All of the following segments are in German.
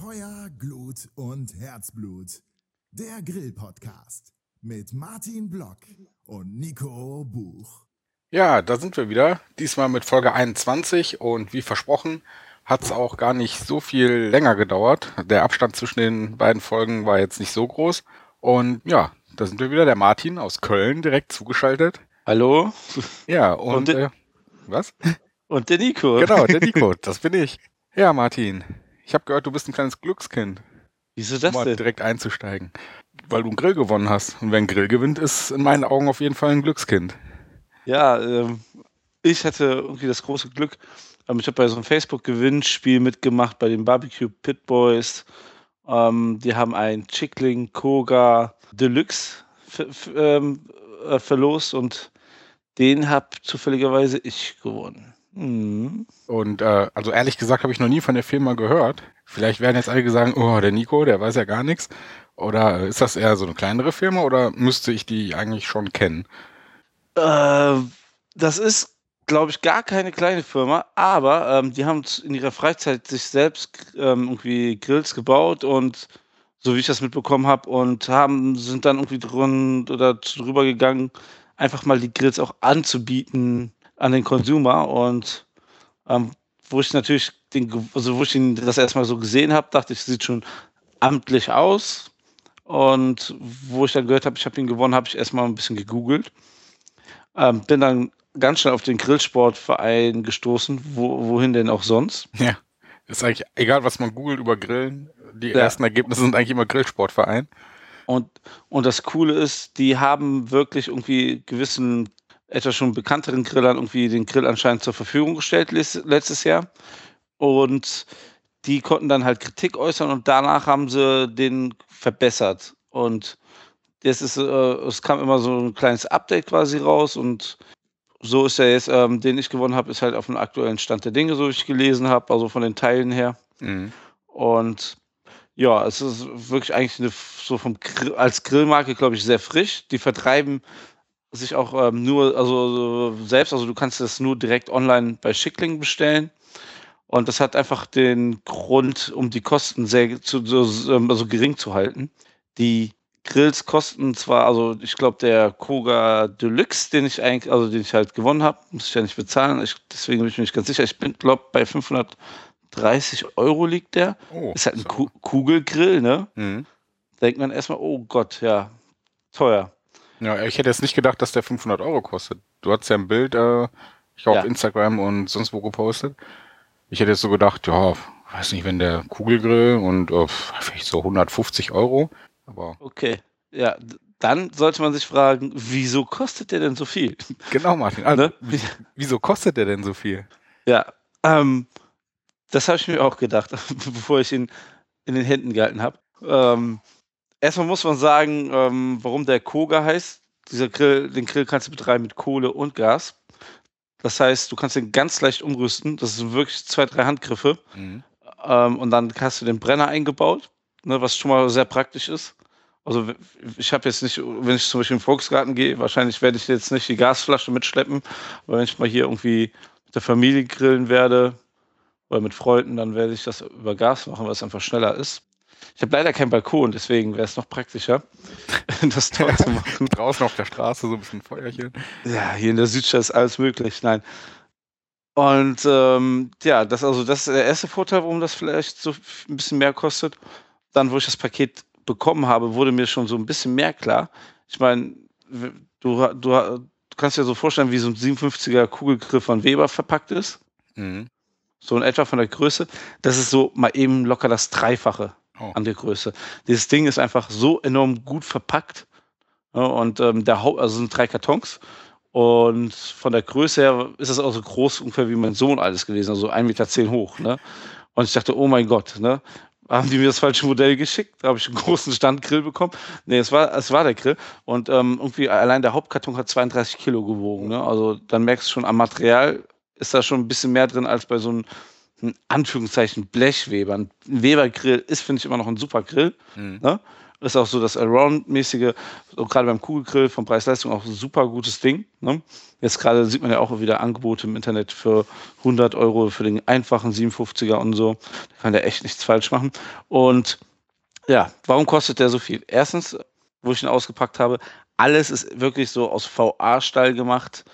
Feuer, Glut und Herzblut. Der Grill-Podcast mit Martin Block und Nico Buch. Ja, da sind wir wieder. Diesmal mit Folge 21 und wie versprochen hat es auch gar nicht so viel länger gedauert. Der Abstand zwischen den beiden Folgen war jetzt nicht so groß. Und ja, da sind wir wieder. Der Martin aus Köln direkt zugeschaltet. Hallo? Ja, und, und äh, was? Und der Nico. Genau, der Nico, das bin ich. Ja, Martin, ich habe gehört, du bist ein kleines Glückskind. Wieso das um denn? direkt einzusteigen. Weil du einen Grill gewonnen hast. Und wer einen Grill gewinnt, ist in meinen Augen auf jeden Fall ein Glückskind. Ja, ähm, ich hatte irgendwie das große Glück, ähm, ich habe bei so einem Facebook-Gewinnspiel mitgemacht bei den Barbecue Pit Boys. Ähm, die haben ein Chickling Koga Deluxe ähm, äh, verlost und den habe zufälligerweise ich gewonnen. Mhm. Und äh, also ehrlich gesagt habe ich noch nie von der Firma gehört. Vielleicht werden jetzt alle sagen, oh, der Nico, der weiß ja gar nichts. Oder ist das eher so eine kleinere Firma oder müsste ich die eigentlich schon kennen? Äh, das ist, glaube ich, gar keine kleine Firma, aber ähm, die haben in ihrer Freizeit sich selbst ähm, irgendwie Grills gebaut und so wie ich das mitbekommen habe und haben sind dann irgendwie drin oder drüber gegangen, einfach mal die Grills auch anzubieten an den Consumer und ähm, wo ich natürlich den, also wo ich ihn das erstmal so gesehen habe, dachte ich, sieht schon amtlich aus. Und wo ich dann gehört habe, ich habe ihn gewonnen, habe ich erstmal ein bisschen gegoogelt. Ähm, bin dann ganz schnell auf den Grillsportverein gestoßen, wo, wohin denn auch sonst. Ja, ist eigentlich egal, was man googelt über Grillen. Die ja. ersten Ergebnisse sind eigentlich immer Grillsportverein. Und, und das Coole ist, die haben wirklich irgendwie gewissen etwas schon bekannteren Grillern irgendwie den Grill anscheinend zur Verfügung gestellt letztes Jahr. Und die konnten dann halt Kritik äußern und danach haben sie den verbessert. Und das ist, äh, es kam immer so ein kleines Update quasi raus und so ist er jetzt, ähm, den ich gewonnen habe, ist halt auf dem aktuellen Stand der Dinge, so wie ich gelesen habe, also von den Teilen her. Mhm. Und ja, es ist wirklich eigentlich eine, so vom als Grillmarke, glaube ich, sehr frisch. Die vertreiben sich auch ähm, nur, also selbst, also du kannst das nur direkt online bei Schickling bestellen. Und das hat einfach den Grund, um die Kosten sehr zu, so, also gering zu halten. Die Grills kosten zwar, also ich glaube, der Koga Deluxe, den ich eigentlich, also den ich halt gewonnen habe, muss ich ja nicht bezahlen. Ich, deswegen bin ich mir nicht ganz sicher. Ich bin, glaube bei 530 Euro liegt der. Oh, ist halt ein so. Kugelgrill, ne? Mhm. Denkt man erstmal, oh Gott, ja, teuer. Ja, ich hätte jetzt nicht gedacht, dass der 500 Euro kostet. Du hast ja ein Bild, äh, ich glaube, ja. auf Instagram und sonst wo gepostet. Ich hätte jetzt so gedacht, ja, weiß nicht, wenn der Kugelgrill und äh, vielleicht so 150 Euro. Aber okay, ja, dann sollte man sich fragen, wieso kostet der denn so viel? Genau, Martin. Also, ne? Wieso kostet der denn so viel? Ja, ähm, das habe ich mir auch gedacht, bevor ich ihn in den Händen gehalten habe. Ähm, erstmal muss man sagen, ähm, warum der Koga heißt. Dieser Grill, den Grill kannst du betreiben mit Kohle und Gas. Das heißt, du kannst den ganz leicht umrüsten. Das sind wirklich zwei, drei Handgriffe. Mhm. Ähm, und dann hast du den Brenner eingebaut, ne, was schon mal sehr praktisch ist. Also ich habe jetzt nicht, wenn ich zum Beispiel im Volksgarten gehe, wahrscheinlich werde ich jetzt nicht die Gasflasche mitschleppen. Aber wenn ich mal hier irgendwie mit der Familie grillen werde oder mit Freunden, dann werde ich das über Gas machen, weil es einfach schneller ist. Ich habe leider keinen Balkon, deswegen wäre es noch praktischer, das Tor zu machen. Draußen auf der Straße so ein bisschen Feuerchen. Ja, hier in der Südstadt ist alles möglich. Nein. Und ähm, ja, das, also, das ist der erste Vorteil, warum das vielleicht so ein bisschen mehr kostet. Dann, wo ich das Paket bekommen habe, wurde mir schon so ein bisschen mehr klar. Ich meine, du, du, du kannst dir so vorstellen, wie so ein 57er Kugelgriff von Weber verpackt ist. Mhm. So in etwa von der Größe. Das ist so mal eben locker das Dreifache oh. an der Größe. Dieses Ding ist einfach so enorm gut verpackt. Ja, und ähm, der Haupt, also sind drei Kartons. Und von der Größe her ist es auch so groß ungefähr wie mein Sohn alles gewesen, also 1,10 Meter hoch. Ne? Und ich dachte, oh mein Gott, ne? haben die mir das falsche Modell geschickt. Da habe ich einen großen Standgrill bekommen. Nee, es war, es war der Grill. Und ähm, irgendwie allein der Hauptkarton hat 32 Kilo gewogen. Ne? Also dann merkst du schon, am Material ist da schon ein bisschen mehr drin als bei so einem ein Anführungszeichen Blechweber. Ein Weber-Grill ist, finde ich, immer noch ein super Grill. Mhm. Ne? Ist auch so das Allround-mäßige, so gerade beim Kugelgrill von Preis-Leistung auch ein super gutes Ding. Ne? Jetzt gerade sieht man ja auch wieder Angebote im Internet für 100 Euro für den einfachen 57er und so. Da kann der echt nichts falsch machen. Und ja, warum kostet der so viel? Erstens, wo ich ihn ausgepackt habe, alles ist wirklich so aus VA-Stall gemacht.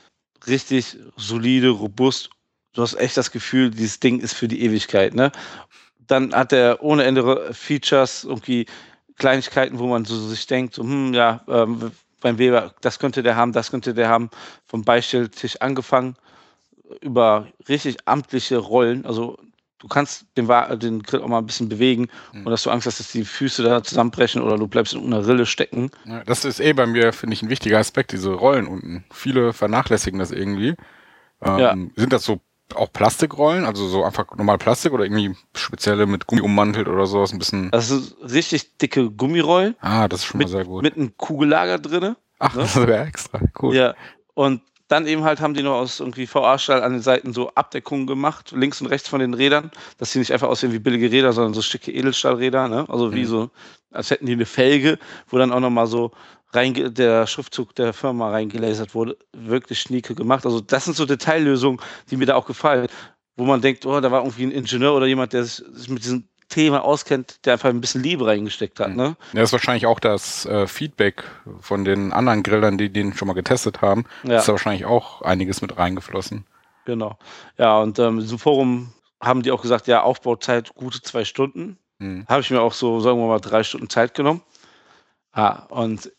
Richtig solide, robust. Du hast echt das Gefühl, dieses Ding ist für die Ewigkeit. Ne? Dann hat er ohne Ende Features, irgendwie Kleinigkeiten, wo man so sich denkt, so, hm, ja, ähm, beim Weber, das könnte der haben, das könnte der haben, vom Beistelltisch angefangen, über richtig amtliche Rollen, also du kannst den, den Grill auch mal ein bisschen bewegen mhm. und dass du Angst hast, dass die Füße da zusammenbrechen oder du bleibst in einer Rille stecken. Ja, das ist eh bei mir, finde ich, ein wichtiger Aspekt, diese Rollen unten. Viele vernachlässigen das irgendwie. Ähm, ja. Sind das so auch Plastikrollen, also so einfach normal Plastik oder irgendwie spezielle mit Gummi ummantelt oder sowas ein bisschen. Das sind richtig dicke Gummirollen. Ah, das ist schon mit, mal sehr gut. Mit einem Kugellager drinne. Ach, ne? das wäre extra, cool. Ja, und dann eben halt haben die noch aus irgendwie VA-Stahl an den Seiten so Abdeckungen gemacht, links und rechts von den Rädern, dass sie nicht einfach aussehen wie billige Räder, sondern so schicke Edelstahlräder, ne? Also wie mhm. so, als hätten die eine Felge, wo dann auch nochmal so reinge der Schriftzug der Firma reingelasert wurde. Wirklich schnieke gemacht. Also das sind so Detaillösungen, die mir da auch gefallen, wo man denkt, oh, da war irgendwie ein Ingenieur oder jemand, der sich mit diesen Thema auskennt, der einfach ein bisschen Liebe reingesteckt hat. Mhm. Ne? Ja, das ist wahrscheinlich auch das äh, Feedback von den anderen Grillern, die den schon mal getestet haben. Ja. Ist da wahrscheinlich auch einiges mit reingeflossen. Genau. Ja, und ähm, in diesem Forum haben die auch gesagt, ja, Aufbauzeit gute zwei Stunden. Mhm. Habe ich mir auch so, sagen wir mal, drei Stunden Zeit genommen. Ah, und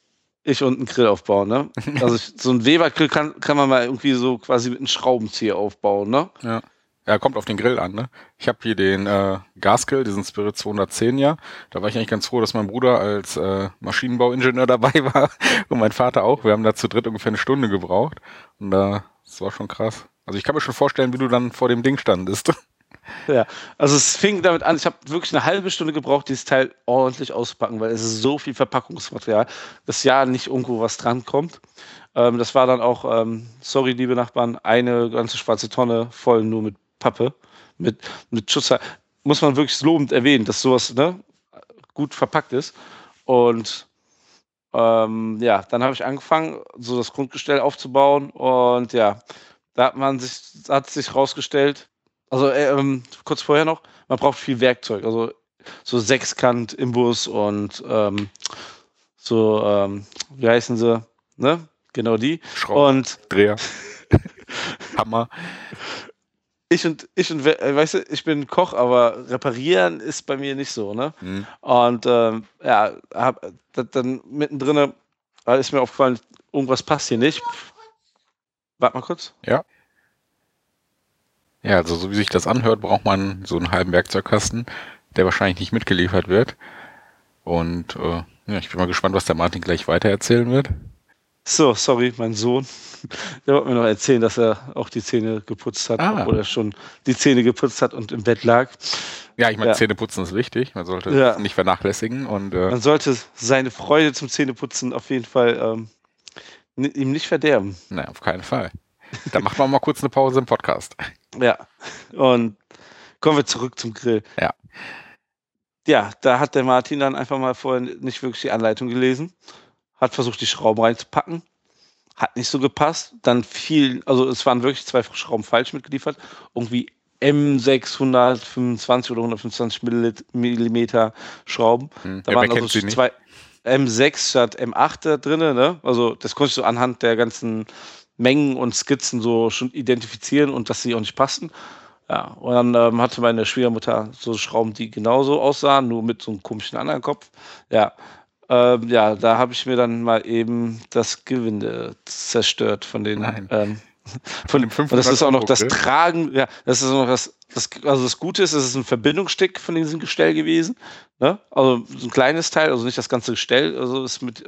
ich und einen Grill aufbauen, ne? Also ich, so ein Weber-Grill kann, kann man mal irgendwie so quasi mit einem Schraubenzieher aufbauen, ne? Ja. Ja, kommt auf den Grill an, ne? Ich habe hier den äh, Gasgrill, diesen Spirit 210 ja. Da war ich eigentlich ganz froh, dass mein Bruder als äh, Maschinenbauingenieur dabei war und mein Vater auch. Wir haben da zu dritt ungefähr eine Stunde gebraucht. Und äh, das war schon krass. Also ich kann mir schon vorstellen, wie du dann vor dem Ding standest. Ja, also es fing damit an, ich habe wirklich eine halbe Stunde gebraucht, dieses Teil ordentlich auszupacken, weil es ist so viel Verpackungsmaterial, dass ja nicht irgendwo was drankommt. Ähm, das war dann auch, ähm, sorry, liebe Nachbarn, eine ganze schwarze Tonne voll nur mit Pappe mit, mit Schutz. Muss man wirklich lobend erwähnen, dass sowas ne, gut verpackt ist. Und ähm, ja, dann habe ich angefangen, so das Grundgestell aufzubauen. Und ja, da hat man sich, hat sich rausgestellt, also äh, ähm, kurz vorher noch, man braucht viel Werkzeug. Also so Sechskant, Imbus und ähm, so, ähm, wie heißen sie? Ne? Genau die. Schrauben, und Dreher. Hammer ich und ich und äh, weißt du, ich bin Koch, aber reparieren ist bei mir nicht so, ne? Mhm. Und ähm, ja, hab, dann mittendrin ist mir aufgefallen, irgendwas passt hier nicht. Warte mal kurz. Ja. Ja, also so wie sich das anhört, braucht man so einen halben Werkzeugkasten, der wahrscheinlich nicht mitgeliefert wird. Und äh, ja, ich bin mal gespannt, was der Martin gleich weiter erzählen wird. So, sorry, mein Sohn. Der wollte mir noch erzählen, dass er auch die Zähne geputzt hat, ah. obwohl er schon die Zähne geputzt hat und im Bett lag. Ja, ich meine, ja. Zähneputzen ist wichtig. Man sollte ja. nicht vernachlässigen. Und, äh Man sollte seine Freude zum Zähneputzen auf jeden Fall ähm, ihm nicht verderben. Nein, auf keinen Fall. Da macht man mal kurz eine Pause im Podcast. Ja, und kommen wir zurück zum Grill. Ja. Ja, da hat der Martin dann einfach mal vorher nicht wirklich die Anleitung gelesen hat versucht, die Schrauben reinzupacken. Hat nicht so gepasst. Dann fiel, also es waren wirklich zwei Schrauben falsch mitgeliefert. Irgendwie M625 oder 125 Millimeter Schrauben. Hm, da waren also zwei M6 statt M8 da drin. Ne? Also das konnte ich so anhand der ganzen Mengen und Skizzen so schon identifizieren und dass sie auch nicht passten. Ja, und dann ähm, hatte meine Schwiegermutter so Schrauben, die genauso aussahen, nur mit so einem komischen anderen Kopf. Ja, ähm, ja, da habe ich mir dann mal eben das Gewinde zerstört von den. Ähm, von, dem 500 das ist auch noch das Tragen, ja, das ist auch noch das, das, also das Gute ist, es ist ein Verbindungsstück von diesem Gestell gewesen. Ne? Also so ein kleines Teil, also nicht das ganze Gestell, also ist mit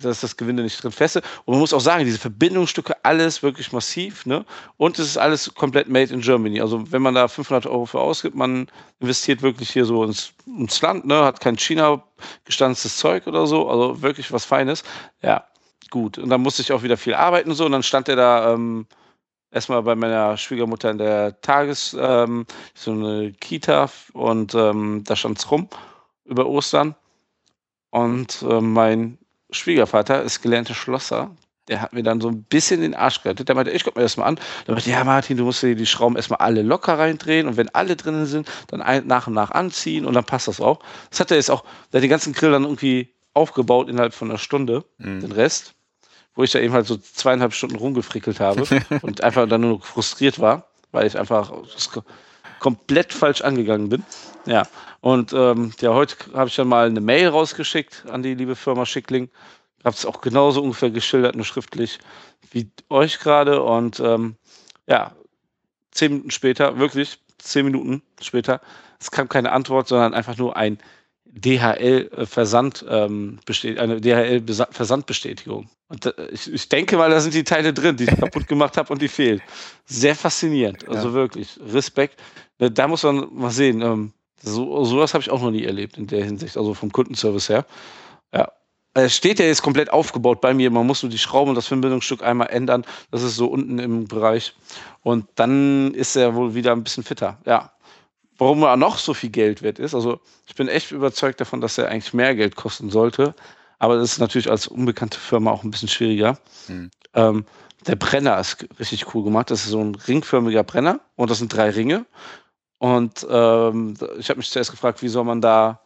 da ist das Gewinde nicht drin feste. Und man muss auch sagen, diese Verbindungsstücke, alles wirklich massiv. Ne? Und es ist alles komplett made in Germany. Also wenn man da 500 Euro für ausgibt, man investiert wirklich hier so ins, ins Land, ne? hat kein China gestanztes Zeug oder so. Also wirklich was Feines. Ja, gut. Und dann musste ich auch wieder viel arbeiten und so. Und dann stand er da ähm, erstmal bei meiner Schwiegermutter in der Tages, ähm, so eine Kita und ähm, da stand es rum über Ostern. Und äh, mein Schwiegervater ist gelernter Schlosser. Der hat mir dann so ein bisschen den Arsch gerettet. Der meinte, ich guck mir das mal an. Der meinte, ja, Martin, du musst dir die Schrauben erstmal alle locker reindrehen und wenn alle drinnen sind, dann ein, nach und nach anziehen und dann passt das auch. Das hat er jetzt auch, der hat den ganzen Grill dann irgendwie aufgebaut innerhalb von einer Stunde, mhm. den Rest, wo ich da eben halt so zweieinhalb Stunden rumgefrickelt habe und einfach dann nur frustriert war, weil ich einfach komplett falsch angegangen bin. Ja, und ähm, ja, heute habe ich dann mal eine Mail rausgeschickt an die liebe Firma Schickling. Habe es auch genauso ungefähr geschildert, nur schriftlich wie euch gerade. Und ähm, ja, zehn Minuten später, wirklich zehn Minuten später, es kam keine Antwort, sondern einfach nur ein DHL-Versand, ähm, eine DHL-Versandbestätigung. Und äh, ich, ich, denke mal, da sind die Teile drin, die ich kaputt gemacht habe und die fehlen. Sehr faszinierend, also ja. wirklich. Respekt. Da muss man mal sehen. Ähm, so, sowas habe ich auch noch nie erlebt in der Hinsicht, also vom Kundenservice her. Ja. Es steht ja jetzt komplett aufgebaut bei mir. Man muss nur die Schrauben und das Verbindungsstück einmal ändern. Das ist so unten im Bereich. Und dann ist er wohl wieder ein bisschen fitter. Ja. Warum er noch so viel Geld wert ist, also ich bin echt überzeugt davon, dass er eigentlich mehr Geld kosten sollte. Aber das ist natürlich als unbekannte Firma auch ein bisschen schwieriger. Hm. Ähm, der Brenner ist richtig cool gemacht. Das ist so ein ringförmiger Brenner und das sind drei Ringe. Und ähm, ich habe mich zuerst gefragt, wie soll man da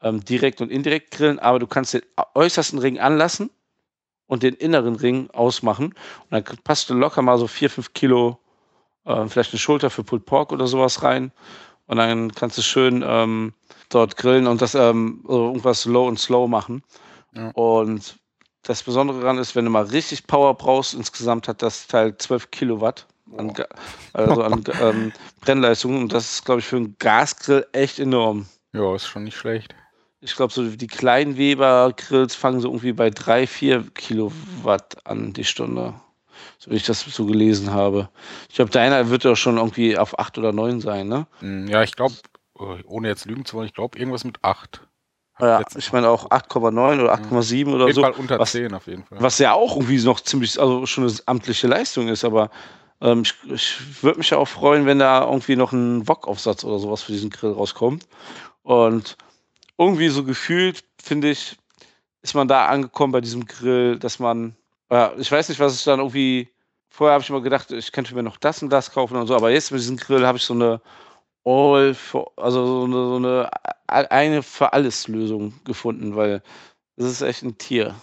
ähm, direkt und indirekt grillen, aber du kannst den äußersten Ring anlassen und den inneren Ring ausmachen. Und dann passt du locker mal so vier, fünf Kilo, äh, vielleicht eine Schulter für Pulled Pork oder sowas rein. Und dann kannst du schön ähm, dort grillen und das ähm, irgendwas low und slow machen. Ja. Und das Besondere daran ist, wenn du mal richtig Power brauchst, insgesamt hat das Teil 12 Kilowatt an, also an ähm, Brennleistung. Und das ist, glaube ich, für einen Gasgrill echt enorm. Ja, ist schon nicht schlecht. Ich glaube, so die kleinen Weber-Grills fangen so irgendwie bei 3, 4 Kilowatt an die Stunde. So wie ich das so gelesen habe. Ich glaube, deiner wird ja schon irgendwie auf 8 oder 9 sein, ne? Hm, ja, ich glaube, äh, ohne jetzt lügen zu wollen, ich glaube, irgendwas mit 8. Ja, ich meine auch 8,9 oder 8,7 mhm. oder so. Fall unter was, 10 auf jeden Fall. Was ja auch irgendwie noch ziemlich, also schon eine amtliche Leistung ist, aber ähm, ich, ich würde mich auch freuen, wenn da irgendwie noch ein Wok-Aufsatz oder sowas für diesen Grill rauskommt. Und irgendwie so gefühlt, finde ich, ist man da angekommen bei diesem Grill, dass man, äh, ich weiß nicht, was ich dann irgendwie, vorher habe ich immer gedacht, ich könnte mir noch das und das kaufen und so, aber jetzt mit diesem Grill habe ich so eine All for, also so eine, so eine eine für alles Lösung gefunden, weil das ist echt ein Tier.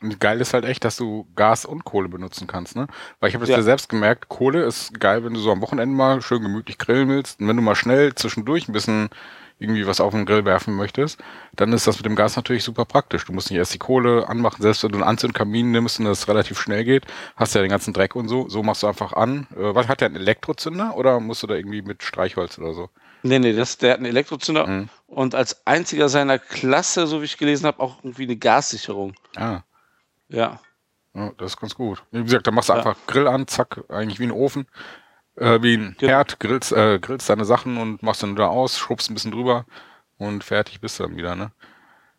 Und geil ist halt echt, dass du Gas und Kohle benutzen kannst, ne? Weil ich habe das ja. ja selbst gemerkt, Kohle ist geil, wenn du so am Wochenende mal schön gemütlich grillen willst. Und wenn du mal schnell zwischendurch ein bisschen irgendwie was auf den Grill werfen möchtest, dann ist das mit dem Gas natürlich super praktisch. Du musst nicht erst die Kohle anmachen, selbst wenn du einen Anzündkamin nimmst und das relativ schnell geht, hast du ja den ganzen Dreck und so. So machst du einfach an. Äh, was hat der einen Elektrozünder oder musst du da irgendwie mit Streichholz oder so? Nee, nee, das, der hat einen Elektrozünder mhm. und als einziger seiner Klasse, so wie ich gelesen habe, auch irgendwie eine Gassicherung. Ah. Ja. ja. Das ist ganz gut. Wie gesagt, da machst du ja. einfach Grill an, zack, eigentlich wie ein Ofen, äh, wie ein genau. Herd, grillst, äh, grillst deine Sachen und machst dann da aus, schrubbst ein bisschen drüber und fertig bist du dann wieder, ne?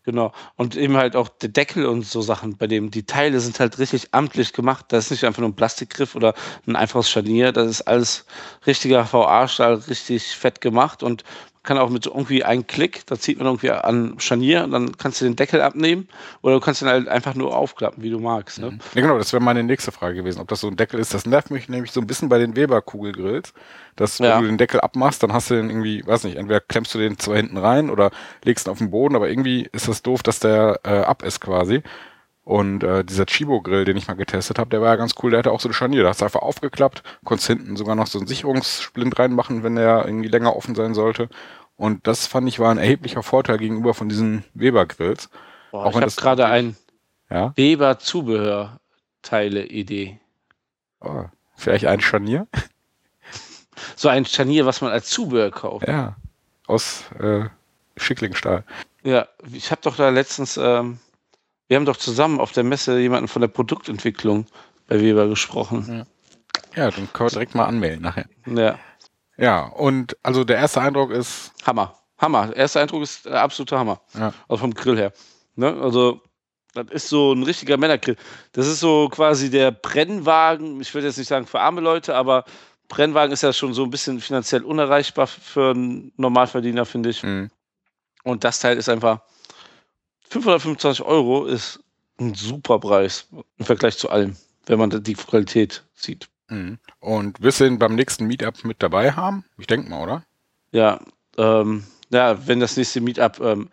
Genau. Und eben halt auch der Deckel und so Sachen, bei dem die Teile sind halt richtig amtlich gemacht. Das ist nicht einfach nur ein Plastikgriff oder ein einfaches Scharnier. Das ist alles richtiger VA-Stahl, richtig fett gemacht und kann auch mit so irgendwie einem Klick, da zieht man irgendwie an Scharnier und dann kannst du den Deckel abnehmen oder du kannst ihn halt einfach nur aufklappen, wie du magst. Ne? Ja, genau, das wäre meine nächste Frage gewesen, ob das so ein Deckel ist. Das nervt mich nämlich so ein bisschen bei den Weber-Kugelgrills, dass wenn du den Deckel abmachst, dann hast du den irgendwie, weiß nicht, entweder klemmst du den zwar hinten rein oder legst ihn auf den Boden, aber irgendwie ist das doof, dass der äh, ab ist quasi. Und äh, dieser Chibo-Grill, den ich mal getestet habe, der war ja ganz cool. Der hatte auch so ein Scharnier. Da hast du einfach aufgeklappt, konntest hinten sogar noch so einen Sicherungssplint reinmachen, wenn der irgendwie länger offen sein sollte. Und das fand ich war ein erheblicher Vorteil gegenüber von diesen Weber-Grills. Auch ich habe gerade ein ja? Weber-Zubehörteile-Idee. Oh, vielleicht ein Scharnier? So ein Scharnier, was man als Zubehör kauft. Ja, aus äh, Schicklingstahl. Ja, ich habe doch da letztens ähm, wir haben doch zusammen auf der Messe jemanden von der Produktentwicklung bei Weber gesprochen. Ja, ja dann können wir direkt mal anmelden nachher. Ja. Ja, und also der erste Eindruck ist. Hammer. Hammer. Der erste Eindruck ist der absolute Hammer. Ja. Also vom Grill her. Ne? Also Das ist so ein richtiger Männergrill. Das ist so quasi der Brennwagen. Ich würde jetzt nicht sagen für arme Leute, aber Brennwagen ist ja schon so ein bisschen finanziell unerreichbar für einen Normalverdiener, finde ich. Mhm. Und das Teil ist einfach 525 Euro ist ein super Preis im Vergleich zu allem, wenn man die Qualität sieht. Mhm. Und wirst du ihn beim nächsten Meetup mit dabei haben? Ich denke mal, oder? Ja, ähm, ja, wenn das nächste Meetup ähm,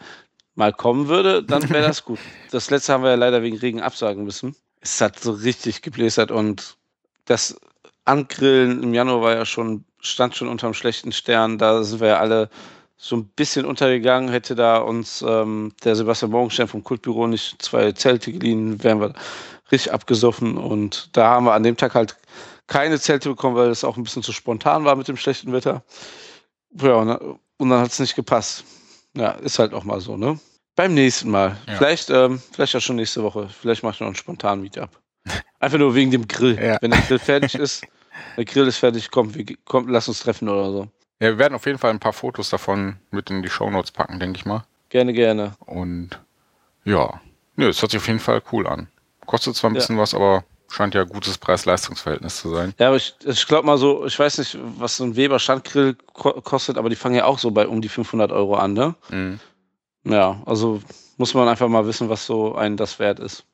mal kommen würde, dann wäre das gut. Das letzte haben wir ja leider wegen Regen absagen müssen. Es hat so richtig gebläsert und das Angrillen im Januar war ja schon, stand schon unterm schlechten Stern. Da sind wir ja alle so ein bisschen untergegangen. Hätte da uns ähm, der Sebastian Morgenstern vom Kultbüro nicht zwei Zelte geliehen, wären wir richtig abgesoffen. Und da haben wir an dem Tag halt keine Zelte bekommen, weil es auch ein bisschen zu spontan war mit dem schlechten Wetter. Ja, und dann, dann hat es nicht gepasst. Ja, ist halt auch mal so, ne? Beim nächsten Mal. Ja. Vielleicht, ähm, vielleicht auch schon nächste Woche. Vielleicht mache ich noch einen spontanen Meetup. Einfach nur wegen dem Grill. Ja. Wenn der Grill fertig ist, der Grill ist fertig, komm, wir, komm, lass uns treffen oder so. Ja, wir werden auf jeden Fall ein paar Fotos davon mit in die Shownotes packen, denke ich mal. Gerne, gerne. Und ja, nö, es hört sich auf jeden Fall cool an. Kostet zwar ein Ja. bisschen was, aber scheint ja gutes Preis-Leistungs-Verhältnis zu sein. Ja, aber ich, ich glaube mal so, ich weiß nicht, was so ein Weber Standgrill ko kostet, aber die fangen ja auch so bei um die 500 Euro an, ne? Mhm. Ja, also muss man einfach mal wissen, was so ein das wert ist.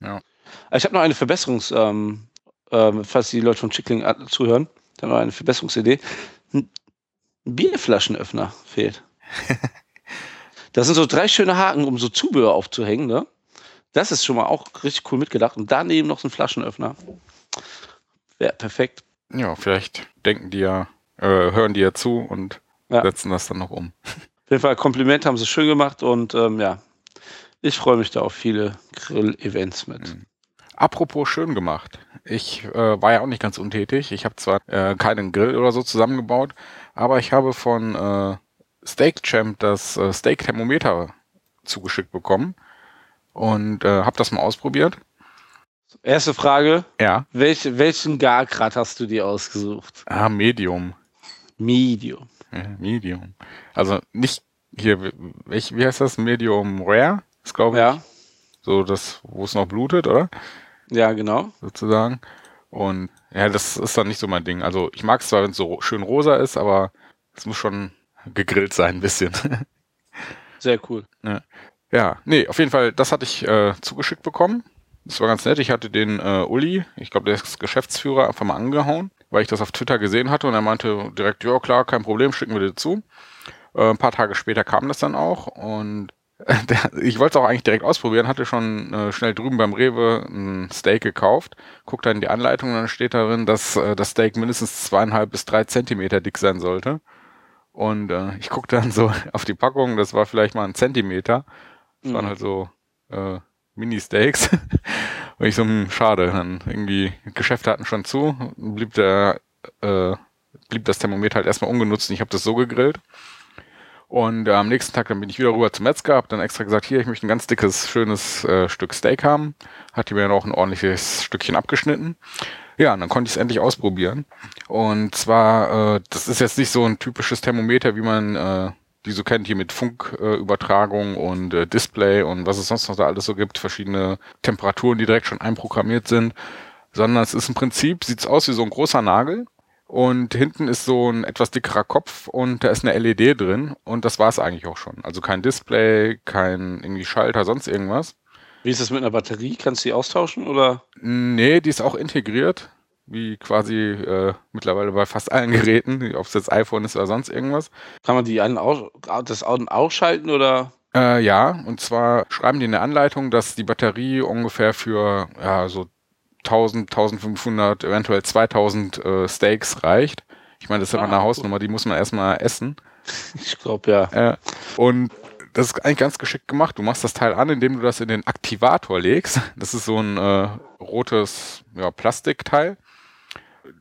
Ja. Aber Ich habe noch eine Verbesserungs, ähm, ähm, falls die Leute von Chickling äh, zuhören, dann noch eine Verbesserungsidee. Ein Bierflaschenöffner fehlt. Das sind so drei schöne Haken, um so Zubehör aufzuhängen, ne? Das ist schon mal auch richtig cool mitgedacht. Und daneben noch so ein Flaschenöffner. Wäre perfekt. Ja, vielleicht denken die ja, äh, hören die ja zu und Ja. setzen das dann noch um. Auf jeden Fall Kompliment haben sie schön gemacht und ähm, ja, ich freue mich da auf viele Grill-Events mit. Mhm. Apropos schön gemacht. Ich äh, war ja auch nicht ganz untätig. Ich habe zwar äh, keinen Grill oder so zusammengebaut, aber ich habe von äh, Steak Champ das äh, Steak Thermometer zugeschickt bekommen und äh, habe das mal ausprobiert. Erste Frage, Ja, welch, welchen Gargrad hast du dir ausgesucht? ah, Medium. Medium. Ja, Medium. Also nicht hier, welch, wie heißt das? Medium Rare? Ist glaube ich Ja, so das, wo es noch blutet, oder? ja, genau. sozusagen. Und ja, das ist dann nicht so mein Ding. Also ich mag es zwar, wenn es so schön rosa ist, aber es muss schon gegrillt sein ein bisschen. Sehr cool. ja, nee, auf jeden Fall, das hatte ich äh, zugeschickt bekommen. Das war ganz nett. Ich hatte den äh, Uli, ich glaube, der ist Geschäftsführer, einfach mal angehauen, weil ich das auf Twitter gesehen hatte und er meinte direkt, ja klar, kein Problem, schicken wir dir zu. Äh, ein paar Tage später kam das dann auch und ich wollte es auch eigentlich direkt ausprobieren, hatte schon äh, schnell drüben beim Rewe ein Steak gekauft, guck dann in die Anleitung und dann steht darin, dass äh, das Steak mindestens zweieinhalb bis drei Zentimeter dick sein sollte. Und äh, ich guck dann so auf die Packung, das war vielleicht mal ein Zentimeter. Das waren Mhm. halt so äh, Mini-Steaks. und ich so, hm, schade, dann irgendwie, Geschäfte hatten schon zu, blieb der, äh, blieb das Thermometer halt erstmal ungenutzt und ich habe das so gegrillt. Und äh, am nächsten Tag dann bin ich wieder rüber zum Metzger, hab dann extra gesagt, hier, ich möchte ein ganz dickes, schönes äh, Stück Steak haben. Hat die mir dann auch ein ordentliches Stückchen abgeschnitten. Ja, und dann konnte ich es endlich ausprobieren. Und zwar, äh, das ist jetzt nicht so ein typisches Thermometer, wie man äh, die so kennt, hier mit Funkübertragung äh, und äh, Display und was es sonst noch da alles so gibt, verschiedene Temperaturen, die direkt schon einprogrammiert sind, sondern es ist im Prinzip, sieht's aus wie so ein großer Nagel und hinten ist so ein etwas dickerer Kopf und da ist eine LED drin und das war's eigentlich auch schon. Also kein Display, kein irgendwie Schalter, sonst irgendwas. Wie ist das mit einer Batterie? Kannst du die austauschen oder? Nee, die ist auch integriert, wie quasi äh, mittlerweile bei fast allen Geräten, ob es jetzt iPhone ist oder sonst irgendwas. Kann man die an das an ausschalten oder? Äh, ja, und zwar schreiben die in der Anleitung, dass die Batterie ungefähr für ja, so 1000, 1500, eventuell 2000 äh, Steaks reicht. Ich meine, das ist Ah, eine cool. Hausnummer, die muss man erstmal essen. Ich glaube ja. Äh, und das ist eigentlich ganz geschickt gemacht. Du machst das Teil an, indem du das in den Aktivator legst. Das ist so ein äh, rotes ja, Plastikteil,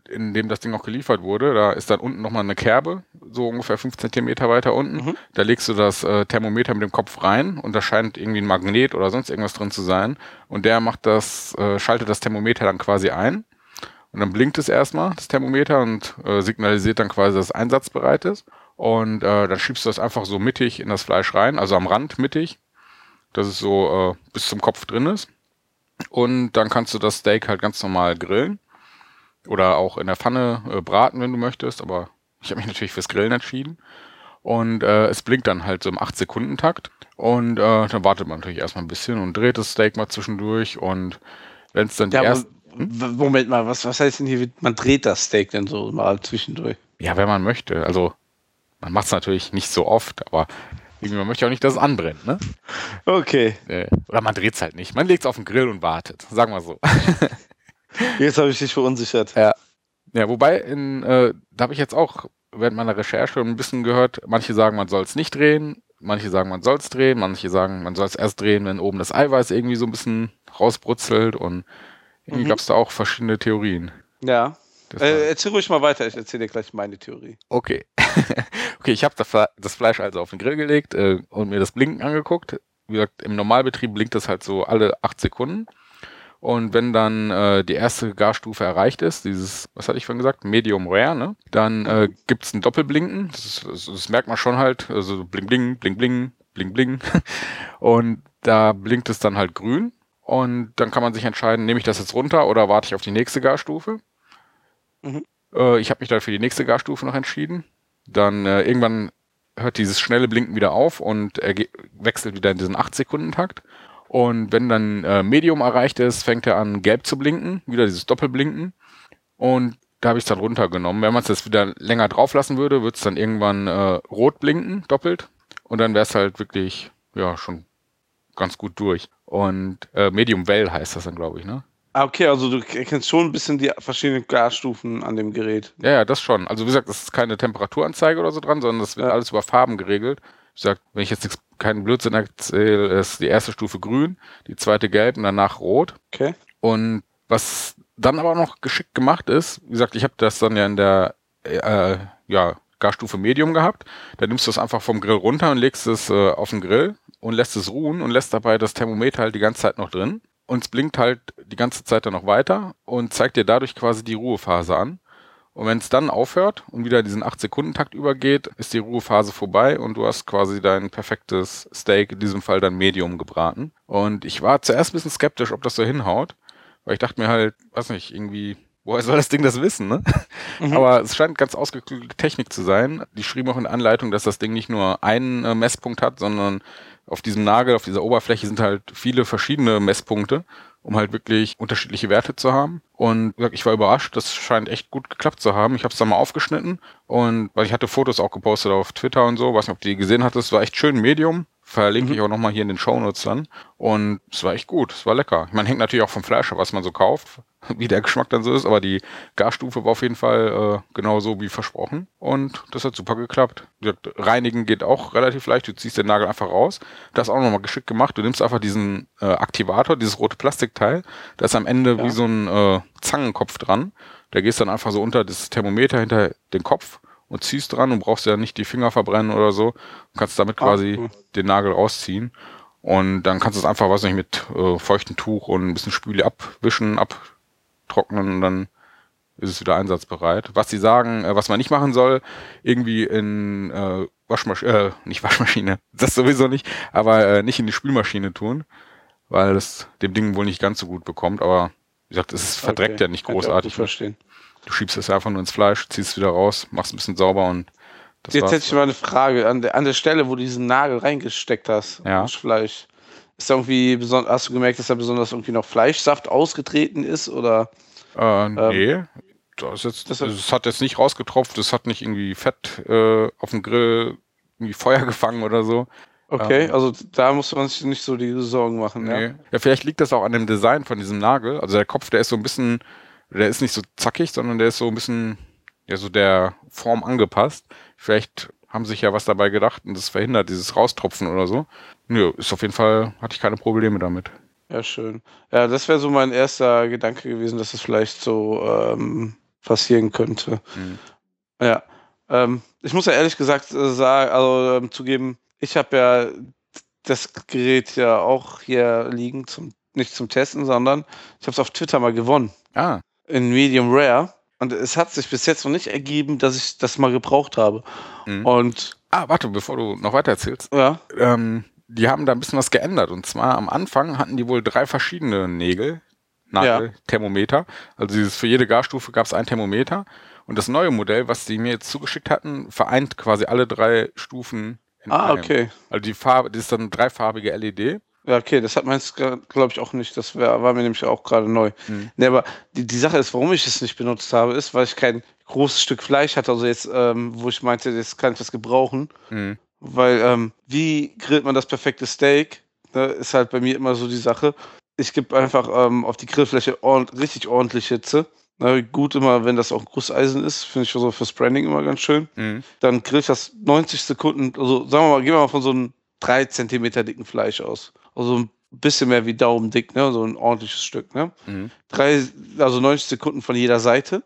in dem das Ding auch geliefert wurde. Da ist dann unten nochmal eine Kerbe, so ungefähr 5 Zentimeter weiter unten. Mhm. Da legst du das äh, Thermometer mit dem Kopf rein und da scheint irgendwie ein Magnet oder sonst irgendwas drin zu sein. Und der macht das, äh, schaltet das Thermometer dann quasi ein. Und dann blinkt es erstmal, das Thermometer, und äh, signalisiert dann quasi, dass es einsatzbereit ist. Und äh, dann schiebst du das einfach so mittig in das Fleisch rein, also am Rand mittig. dass es so äh, bis zum Kopf drin ist. Und dann kannst du das Steak halt ganz normal grillen. Oder auch in der Pfanne äh, braten, wenn du möchtest. Aber ich habe mich natürlich fürs Grillen entschieden. Und äh, es blinkt dann halt so im 8-Sekunden-Takt. Und äh, dann wartet man natürlich erstmal ein bisschen und dreht das Steak mal zwischendurch. Und wenn es dann die Ja, aber, erste. w- Moment mal, was, was heißt denn hier, man dreht das Steak denn so mal zwischendurch? Ja, wenn man möchte. Also, man macht es natürlich nicht so oft, aber irgendwie, man möchte auch nicht, dass es anbrennt, ne? Okay, Äh, Oder man dreht es halt nicht. Man legt es auf den Grill und wartet. Sagen wir so. jetzt habe ich dich verunsichert. Ja, wobei, in, äh, da habe ich jetzt auch während meiner Recherche ein bisschen gehört, manche sagen, man soll es nicht drehen, manche sagen, man soll es drehen, manche sagen, man soll es erst drehen, wenn oben das Eiweiß irgendwie so ein bisschen rausbrutzelt und irgendwie Mhm. gab es da auch verschiedene Theorien. Ja. Äh, erzähl ruhig mal weiter, ich erzähle dir gleich meine Theorie. Okay. okay, ich habe das Fleisch also auf den Grill gelegt äh, und mir das Blinken angeguckt. Wie gesagt, im Normalbetrieb blinkt das halt so alle acht Sekunden. Und wenn dann äh, die erste Garstufe erreicht ist, dieses, was hatte ich vorhin gesagt, Medium Rare, ne? dann äh, gibt's ein Doppelblinken. Das, ist, das, das merkt man schon halt. Also bling, bling, bling, bling, bling, bling. Und da blinkt es dann halt grün. Und dann kann man sich entscheiden, nehme ich das jetzt runter oder warte ich auf die nächste Garstufe. Mhm. Äh, ich habe mich dann für die nächste Garstufe noch entschieden. Dann äh, irgendwann hört dieses schnelle Blinken wieder auf und er wechselt wieder in diesen 8-Sekunden-Takt. Und wenn dann äh, Medium erreicht ist, fängt er an gelb zu blinken, wieder dieses Doppelblinken. Und da habe ich es dann runtergenommen. Wenn man es jetzt wieder länger drauf lassen würde, würde es dann irgendwann äh, rot blinken, doppelt. Und dann wäre es halt wirklich, ja, schon ganz gut durch. Und äh, Medium Well heißt das dann, glaube ich, ne? Ah, okay, also du erkennst schon ein bisschen die verschiedenen Gasstufen an dem Gerät. Ja, ja, das schon. Also wie gesagt, das ist keine Temperaturanzeige oder so dran, sondern das wird Ja. alles über Farben geregelt. Ich sag, wenn ich jetzt nichts, keinen Blödsinn erzähle, ist die erste Stufe grün, die zweite gelb und danach rot. Okay. Und was dann aber noch geschickt gemacht ist, wie gesagt, ich habe das dann ja in der äh, ja, Garstufe Medium gehabt. Da nimmst du es einfach vom Grill runter und legst es äh, auf den Grill und lässt es ruhen und lässt dabei das Thermometer halt die ganze Zeit noch drin. Und es blinkt halt die ganze Zeit dann noch weiter und zeigt dir dadurch quasi die Ruhephase an. Und wenn es dann aufhört und wieder diesen 8-Sekunden-Takt übergeht, ist die Ruhephase vorbei und du hast quasi dein perfektes Steak, in diesem Fall dann Medium gebraten. Und ich war zuerst ein bisschen skeptisch, ob das so hinhaut, weil ich dachte mir halt, weiß nicht, irgendwie, woher soll das Ding das wissen, ne? Mhm. Aber es scheint ganz ausgeklügelte Technik zu sein. Die schrieben auch in der Anleitung, dass das Ding nicht nur einen äh, Messpunkt hat, sondern auf diesem Nagel, auf dieser Oberfläche sind halt viele verschiedene Messpunkte, um halt wirklich unterschiedliche Werte zu haben. Und ich war überrascht, das scheint echt gut geklappt zu haben. Ich habe es dann mal aufgeschnitten und weil ich hatte Fotos auch gepostet auf Twitter und so, weiß nicht, ob du die gesehen hattest, war echt schön Medium. Verlinke ich auch nochmal hier in den Shownotes dann. Und es war echt gut, es war lecker. Meine, hängt natürlich auch vom Fleisch ab, was man so kauft, wie der Geschmack dann so ist, aber die Garstufe war auf jeden Fall äh, genau so wie versprochen. Und das hat super geklappt. Gesagt, Reinigen geht auch relativ leicht. Du ziehst den Nagel einfach raus. Das auch nochmal geschickt gemacht. Du nimmst einfach diesen äh, Aktivator, dieses rote Plastikteil. Da ist am Ende Ja. wie so ein äh, Zangenkopf dran. Da gehst dann einfach so unter das Thermometer hinter den Kopf und ziehst dran und brauchst ja nicht die Finger verbrennen oder so. Du kannst damit Ah, quasi cool. den Nagel rausziehen. Und dann kannst du es einfach, weiß nicht, mit äh, feuchtem Tuch und ein bisschen Spüle abwischen, abtrocknen und dann ist es wieder einsatzbereit. Was sie sagen, äh, was man nicht machen soll, irgendwie in äh, Waschmaschine, äh, nicht Waschmaschine, das sowieso nicht, aber äh, nicht in die Spülmaschine tun, weil es dem Ding wohl nicht ganz so gut bekommt. Aber wie gesagt, es verdreckt Okay. ja nicht Kann ich großartig. gut verstehen. Du schiebst es einfach nur ins Fleisch, ziehst es wieder raus, machst ein bisschen sauber und das Jetzt war's. hätte ich mal eine Frage. An der, an der Stelle, wo du diesen Nagel reingesteckt hast, Ja. ins Fleisch, ist da irgendwie hast du gemerkt, dass da besonders irgendwie noch Fleischsaft ausgetreten ist? Oder Äh, nee. Das, ist jetzt, das das, hat- jetzt nicht rausgetropft, das hat nicht irgendwie Fett äh, auf dem Grill irgendwie Feuer gefangen oder so. okay, Ähm. also da muss man sich nicht so die Sorgen machen, Nee. ja. Ja. vielleicht liegt das auch an dem Design von diesem Nagel. Also der Kopf, der ist so ein bisschen, der ist nicht so zackig, sondern der ist so ein bisschen, ja, so der Form angepasst. Vielleicht haben sich ja was dabei gedacht und das verhindert dieses Raustropfen oder so. Nö, ist auf jeden Fall, hatte ich keine Probleme damit. Ja, schön. Ja, das wäre so mein erster Gedanke gewesen, dass es vielleicht so ähm, passieren könnte. Mhm. Ja. Ähm, ich muss ja ehrlich gesagt äh, sagen, also ähm, zugeben, ich habe ja das Gerät ja auch hier liegen, zum, nicht zum Testen, sondern ich habe es auf Twitter mal gewonnen. Ah, In Medium Rare. Und es hat sich bis jetzt noch nicht ergeben, dass ich das mal gebraucht habe. Mhm. Und ah, warte, bevor du noch weiter erzählst. ja, Ähm, die haben da ein bisschen was geändert. Und zwar am Anfang hatten die wohl drei verschiedene Nägel, Nagel, Ja. Thermometer. Also dieses, für jede Garstufe gab es ein Thermometer. Und das neue Modell, was die mir jetzt zugeschickt hatten, vereint quasi alle drei Stufen in Ah, einem. okay. Also die Farbe, das ist dann eine dreifarbige LED. Ja, okay, das hat meins, glaube ich, auch nicht. Das wär, war mir nämlich auch gerade neu. Mhm. Nee, aber die, die Sache ist, warum ich es nicht benutzt habe, ist, weil ich kein großes Stück Fleisch hatte. Also jetzt, ähm, wo ich meinte, jetzt kann ich das gebrauchen. Mhm. Weil, ähm, wie grillt man das perfekte Steak? Ne, ist halt bei mir immer so die Sache. Ich gebe einfach ähm, auf die Grillfläche ordent richtig ordentlich Hitze. Ne, gut immer, wenn das auch Gusseisen ist, finde ich so fürs Branding immer ganz schön. Mhm. Dann grill ich das 90 Sekunden, also sagen wir mal, gehen wir mal von so einem 3 Zentimeter dicken Fleisch aus. Also ein bisschen mehr wie Daumendick, ne? so ein ordentliches Stück. Ne? Mhm. Drei, also 90 Sekunden von jeder Seite.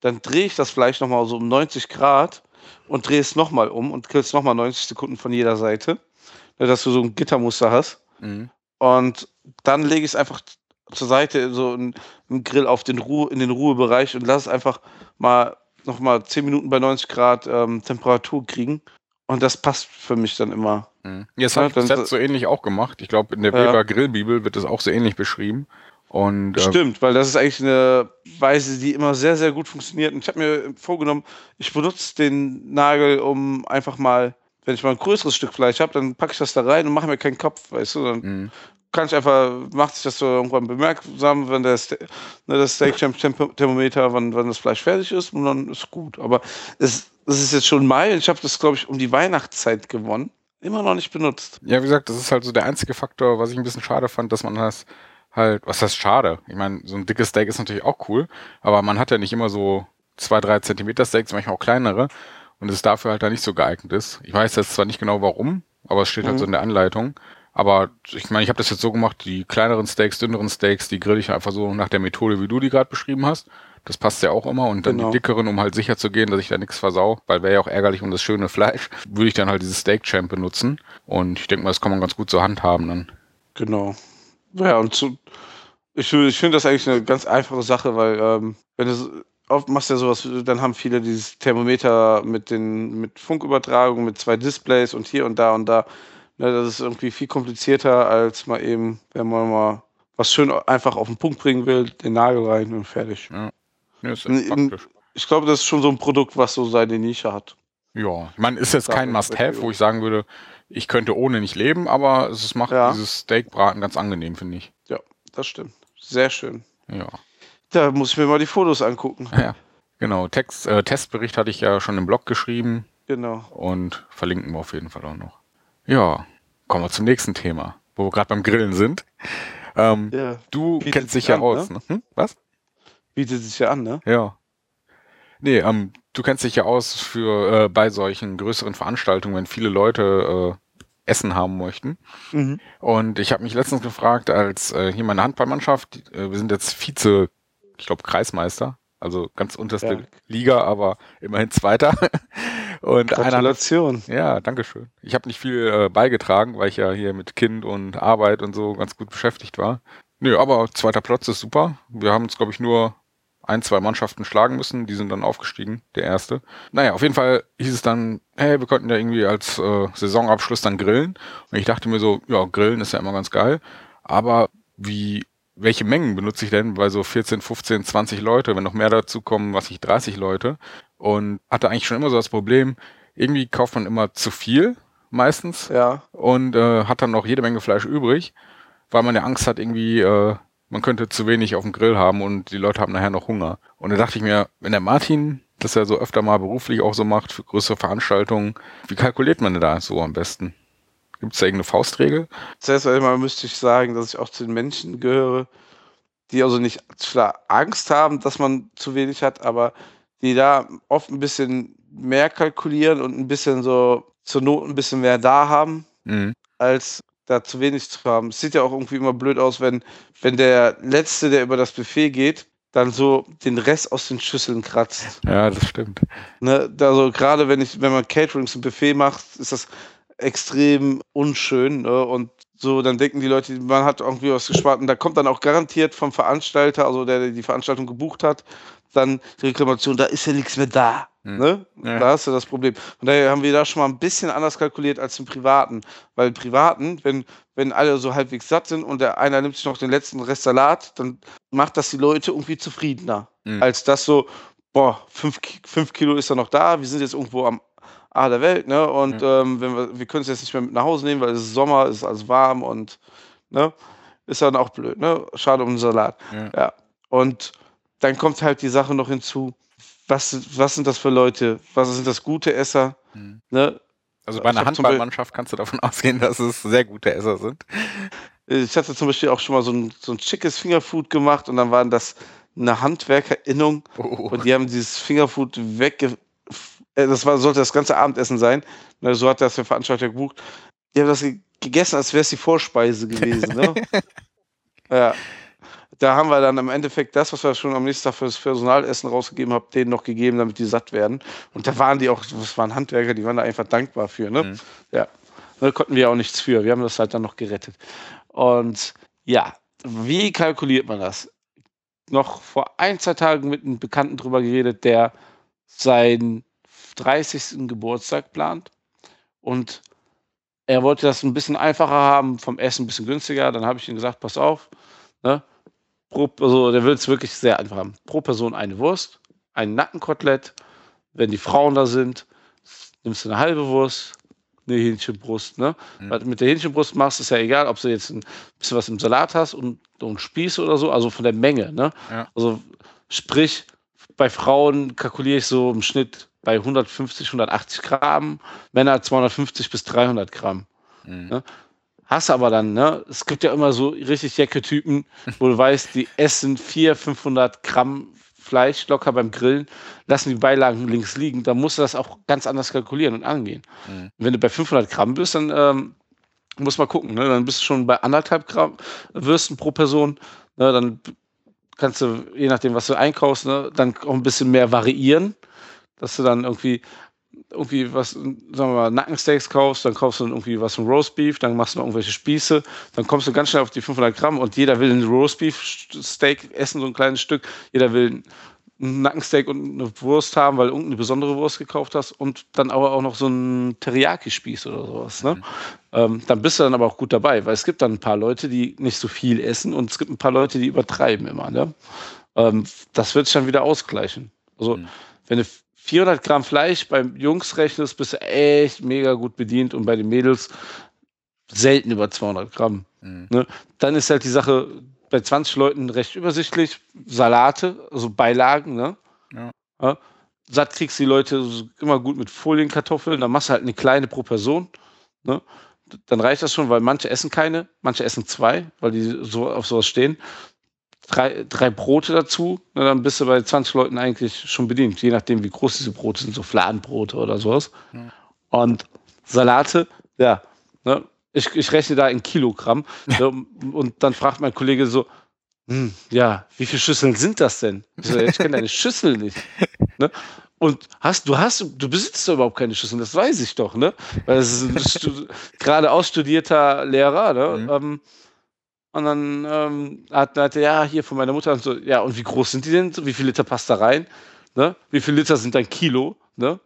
Dann drehe ich das Fleisch nochmal so um 90 Grad und drehe es nochmal um und grillst nochmal 90 Sekunden von jeder Seite, ne, dass du so ein Gittermuster hast. Mhm. Und dann lege ich es einfach zur Seite, so im Grill auf den Ruhe, in den Ruhebereich und lasse es einfach mal nochmal 10 Minuten bei 90 Grad ähm, Temperatur kriegen. Und das passt für mich dann immer. Mhm. Jetzt Ja, ich das jetzt so ähnlich auch gemacht. Ich glaube, in der Ja. Weber Grillbibel wird das auch so ähnlich beschrieben. Und äh, Stimmt, weil das ist eigentlich eine Weise, die immer sehr, sehr gut funktioniert. Und ich habe mir vorgenommen, ich benutze den Nagel, um einfach mal, wenn ich mal ein größeres Stück Fleisch habe, dann packe ich das da rein und mache mir keinen Kopf, weißt du? Dann mh. kann ich einfach, macht sich das so irgendwann bemerksam, wenn der Ste ne, das Steak Champ Tempo- Thermometer, wann, wann das Fleisch fertig ist und dann ist gut. Aber es, es ist jetzt schon Mai, ich habe das, glaube ich, um die Weihnachtszeit gewonnen. Immer noch nicht benutzt. Ja, wie gesagt, das ist halt so der einzige Faktor, was ich ein bisschen schade fand, dass man das halt, was heißt schade? Ich meine, so ein dickes Steak ist natürlich auch cool, aber man hat ja nicht immer so zwei, drei Zentimeter Steaks, manchmal auch kleinere und es dafür halt da nicht so geeignet ist. Ich weiß jetzt zwar nicht genau warum, aber es steht halt Mhm. so in der Anleitung. Aber ich meine, ich habe das jetzt so gemacht, die kleineren Steaks, dünneren Steaks, die grill ich einfach so nach der Methode, wie du die gerade beschrieben hast. Das passt ja auch immer. Und dann Genau. die dickeren, um halt sicher zu gehen, dass ich da nichts versau, weil wäre ja auch ärgerlich um das schöne Fleisch, würde ich dann halt dieses Steak Champ benutzen. Und ich denke mal, das kann man ganz gut zur Hand haben dann. Genau. Ja, und zu, ich, ich finde das eigentlich eine ganz einfache Sache, weil ähm, wenn du so- oft machst ja sowas, dann haben viele dieses Thermometer mit den mit Funkübertragung, mit zwei Displays und hier und da und da. Ne, das ist irgendwie viel komplizierter, als mal eben, wenn man mal was schön einfach auf den Punkt bringen will, den Nagel rein und fertig. Ja, ist echt in- praktisch. Ich glaube, das ist schon so ein Produkt, was so seine Nische hat. Ja, ich meine, ist jetzt kein Must-Have, wo ich sagen würde, ich könnte ohne nicht leben, aber es macht Ja. dieses Steakbraten ganz angenehm, finde ich. Das stimmt. Sehr schön. Ja. Da muss ich mir mal die Fotos angucken. ja. Genau, Text, äh, Testbericht hatte ich ja schon im Blog geschrieben Genau. und verlinken wir auf jeden Fall auch noch. Ja, kommen wir zum nächsten Thema, wo wir gerade beim Grillen sind. Ähm, Ja. du bietet kennst dich ja an, aus, ne? Hm? Was? Bietet sich ja an, ne? Ja. Nee, ähm, du kennst dich ja aus für äh, bei solchen größeren Veranstaltungen, wenn viele Leute äh, Essen haben möchten. Mhm. Und ich habe mich letztens gefragt, als äh, hier meine Handballmannschaft, äh, wir sind jetzt Vize, ich glaube Kreismeister, also ganz unterste Ja. Liga, aber immerhin Zweiter. Und einer Gratulation. ja, danke schön. Ich habe nicht viel äh, beigetragen, weil ich ja hier mit Kind und Arbeit und so ganz gut beschäftigt war. Nö, aber zweiter Platz ist super. Wir haben uns, glaube ich, nur ein, zwei Mannschaften schlagen müssen. Die sind dann aufgestiegen, der erste. Naja, auf jeden Fall hieß es dann, hey, wir könnten ja irgendwie als äh, Saisonabschluss dann grillen. Und ich dachte mir so, ja, grillen ist ja immer ganz geil. Aber wie, welche Mengen benutze ich denn bei so 14, 15, 20 Leute, wenn noch mehr dazu kommen, was ich 30 Leute? Und hatte eigentlich schon immer so das Problem, irgendwie kauft man immer zu viel, meistens Ja. und äh, hat dann noch jede Menge Fleisch übrig, weil man ja Angst hat, irgendwie, äh, man könnte zu wenig auf dem Grill haben und die Leute haben nachher noch Hunger. Und da dachte ich mir, wenn der Martin das ja so öfter mal beruflich auch so macht für größere Veranstaltungen, wie kalkuliert man denn da so am besten? Gibt es da irgendeine Faustregel? Zuerst einmal müsste ich sagen, dass ich auch zu den Menschen gehöre, die also nicht klar Angst haben, dass man zu wenig hat, aber die da oft ein bisschen mehr kalkulieren und ein bisschen so zur Not ein bisschen mehr da haben, Mhm. als da zu wenig zu haben. Es sieht ja auch irgendwie immer blöd aus, wenn, wenn der Letzte, der über das Buffet geht, dann so den Rest aus den Schüsseln kratzt. Ja, das stimmt. Ne, also gerade wenn ich, wenn man Catering zum Buffet macht, ist das extrem unschön. Ne? Und so, dann denken die Leute, man hat irgendwie was gespart. Und da kommt dann auch garantiert vom Veranstalter, also der, der die Veranstaltung gebucht hat, dann die Reklamation, da ist ja nichts mehr da. Hm. Ne? Ja. Da hast du das Problem. Und daher haben wir da schon mal ein bisschen anders kalkuliert als im Privaten. Weil im Privaten, wenn, wenn alle so halbwegs satt sind und der einer nimmt sich noch den letzten Rest Salat, dann macht das die Leute irgendwie zufriedener. Hm. Als das so, boah, fünf, fünf Kilo ist er noch da, wir sind jetzt irgendwo am A der Welt, ne? Und ähm, wenn wir, wir können es jetzt nicht mehr mit nach Hause nehmen, weil es ist Sommer, es ist alles warm und ne? Ist dann auch blöd, ne? Schade um den Salat. Ja. Ja. Und dann kommt halt die Sache noch hinzu, was, was sind das für Leute? Was sind das gute Esser? Hm. Ne? Also bei einer Handballmannschaft kannst du davon ausgehen, dass es sehr gute Esser sind. Ich hatte zum Beispiel auch schon mal so ein, so ein schickes Fingerfood gemacht und dann waren das eine Handwerkerinnung Oh. und die haben dieses Fingerfood wegge... äh, Das war, sollte das ganze Abendessen sein. So hat das der Veranstalter gebucht. Die haben das ge- gegessen, als wäre es die Vorspeise gewesen. Ne? ja. Da haben wir dann im Endeffekt das, was wir schon am nächsten Tag für das Personalessen rausgegeben haben, denen noch gegeben, damit die satt werden. Und da waren die auch, das waren Handwerker, die waren da einfach dankbar für. Ne? Mhm. Ja. Da konnten wir auch nichts für. Wir haben das halt dann noch gerettet. Und ja, wie kalkuliert man das? Noch vor ein, zwei Tagen mit einem Bekannten drüber geredet, der seinen 30. Geburtstag plant. Und er wollte das ein bisschen einfacher haben, vom Essen ein bisschen günstiger. Dann habe ich ihm gesagt, pass auf, ne? Pro, also der will es wirklich sehr einfach haben. Pro Person eine Wurst, ein Nackenkotelett. Wenn die Frauen da sind, nimmst du eine halbe Wurst, eine Hähnchenbrust. Ne? Mhm. Was du mit der Hähnchenbrust machst, ist ja egal, ob du jetzt ein bisschen was im Salat hast und, und Spieß oder so, also von der Menge. Ne? Ja. Also sprich, bei Frauen kalkuliere ich so im Schnitt bei 150, 180 Gramm, Männer 250 bis 300 Gramm. Mhm. Ne? Hast aber dann, ne? Es gibt ja immer so richtig jacke Typen, wo du weißt, die essen 400, 500 Gramm Fleisch locker beim Grillen, lassen die Beilagen links liegen. Da musst du das auch ganz anders kalkulieren und angehen. Mhm. Wenn du bei 500 Gramm bist, dann ähm, muss man gucken, ne? Dann bist du schon bei anderthalb Gramm Würsten pro Person. Ne? Dann kannst du, je nachdem, was du einkaufst, ne? dann auch ein bisschen mehr variieren, dass du dann irgendwie irgendwie was, sagen wir mal, Nackensteaks kaufst, dann kaufst du irgendwie was von Roastbeef, dann machst du noch irgendwelche Spieße, dann kommst du ganz schnell auf die 500 Gramm und jeder will ein Roastbeef-Steak essen, so ein kleines Stück. Jeder will ein Nackensteak und eine Wurst haben, weil du irgendeine besondere Wurst gekauft hast und dann aber auch noch so ein Teriyaki-Spieß oder sowas. Ne? Ähm, dann bist du dann aber auch gut dabei, weil es gibt dann ein paar Leute, die nicht so viel essen und es gibt ein paar Leute, die übertreiben immer. Ne? Ähm, das wird sich dann wieder ausgleichen. Also, Mhm. wenn du 400 Gramm Fleisch beim Jungs rechnest, bist du echt mega gut bedient und bei den Mädels selten über 200 Gramm. Mhm. Dann ist halt die Sache bei 20 Leuten recht übersichtlich. Salate, also Beilagen, ne? Ja. Ja. Satt kriegst du die Leute immer gut mit Folienkartoffeln, dann machst du halt eine kleine pro Person. Ne? Dann reicht das schon, weil manche essen keine, manche essen zwei, weil die so auf sowas stehen. Drei, drei Brote dazu, ne, dann bist du bei 20 Leuten eigentlich schon bedient, je nachdem, wie groß diese Brote sind, so Fladenbrote oder sowas. Ja. Und Salate, ja, ne, ich, ich rechne da in Kilogramm. ne, und dann fragt mein Kollege so, hm, ja, wie viele Schüsseln sind das denn? Ich, so, ich kenne deine Schüssel nicht. Ne? Und hast, du hast, du besitzt doch überhaupt keine Schüsseln, das weiß ich doch, ne? Weil es ist ein stu- gerade ausstudierter Lehrer, ne? Mhm. Ähm, und dann ähm, hat, hat er, ja, hier von meiner Mutter und so, ja, und wie groß sind die denn? So, wie viel Liter passt da rein? Ne? Wie viel Liter sind ein Kilo? Ne?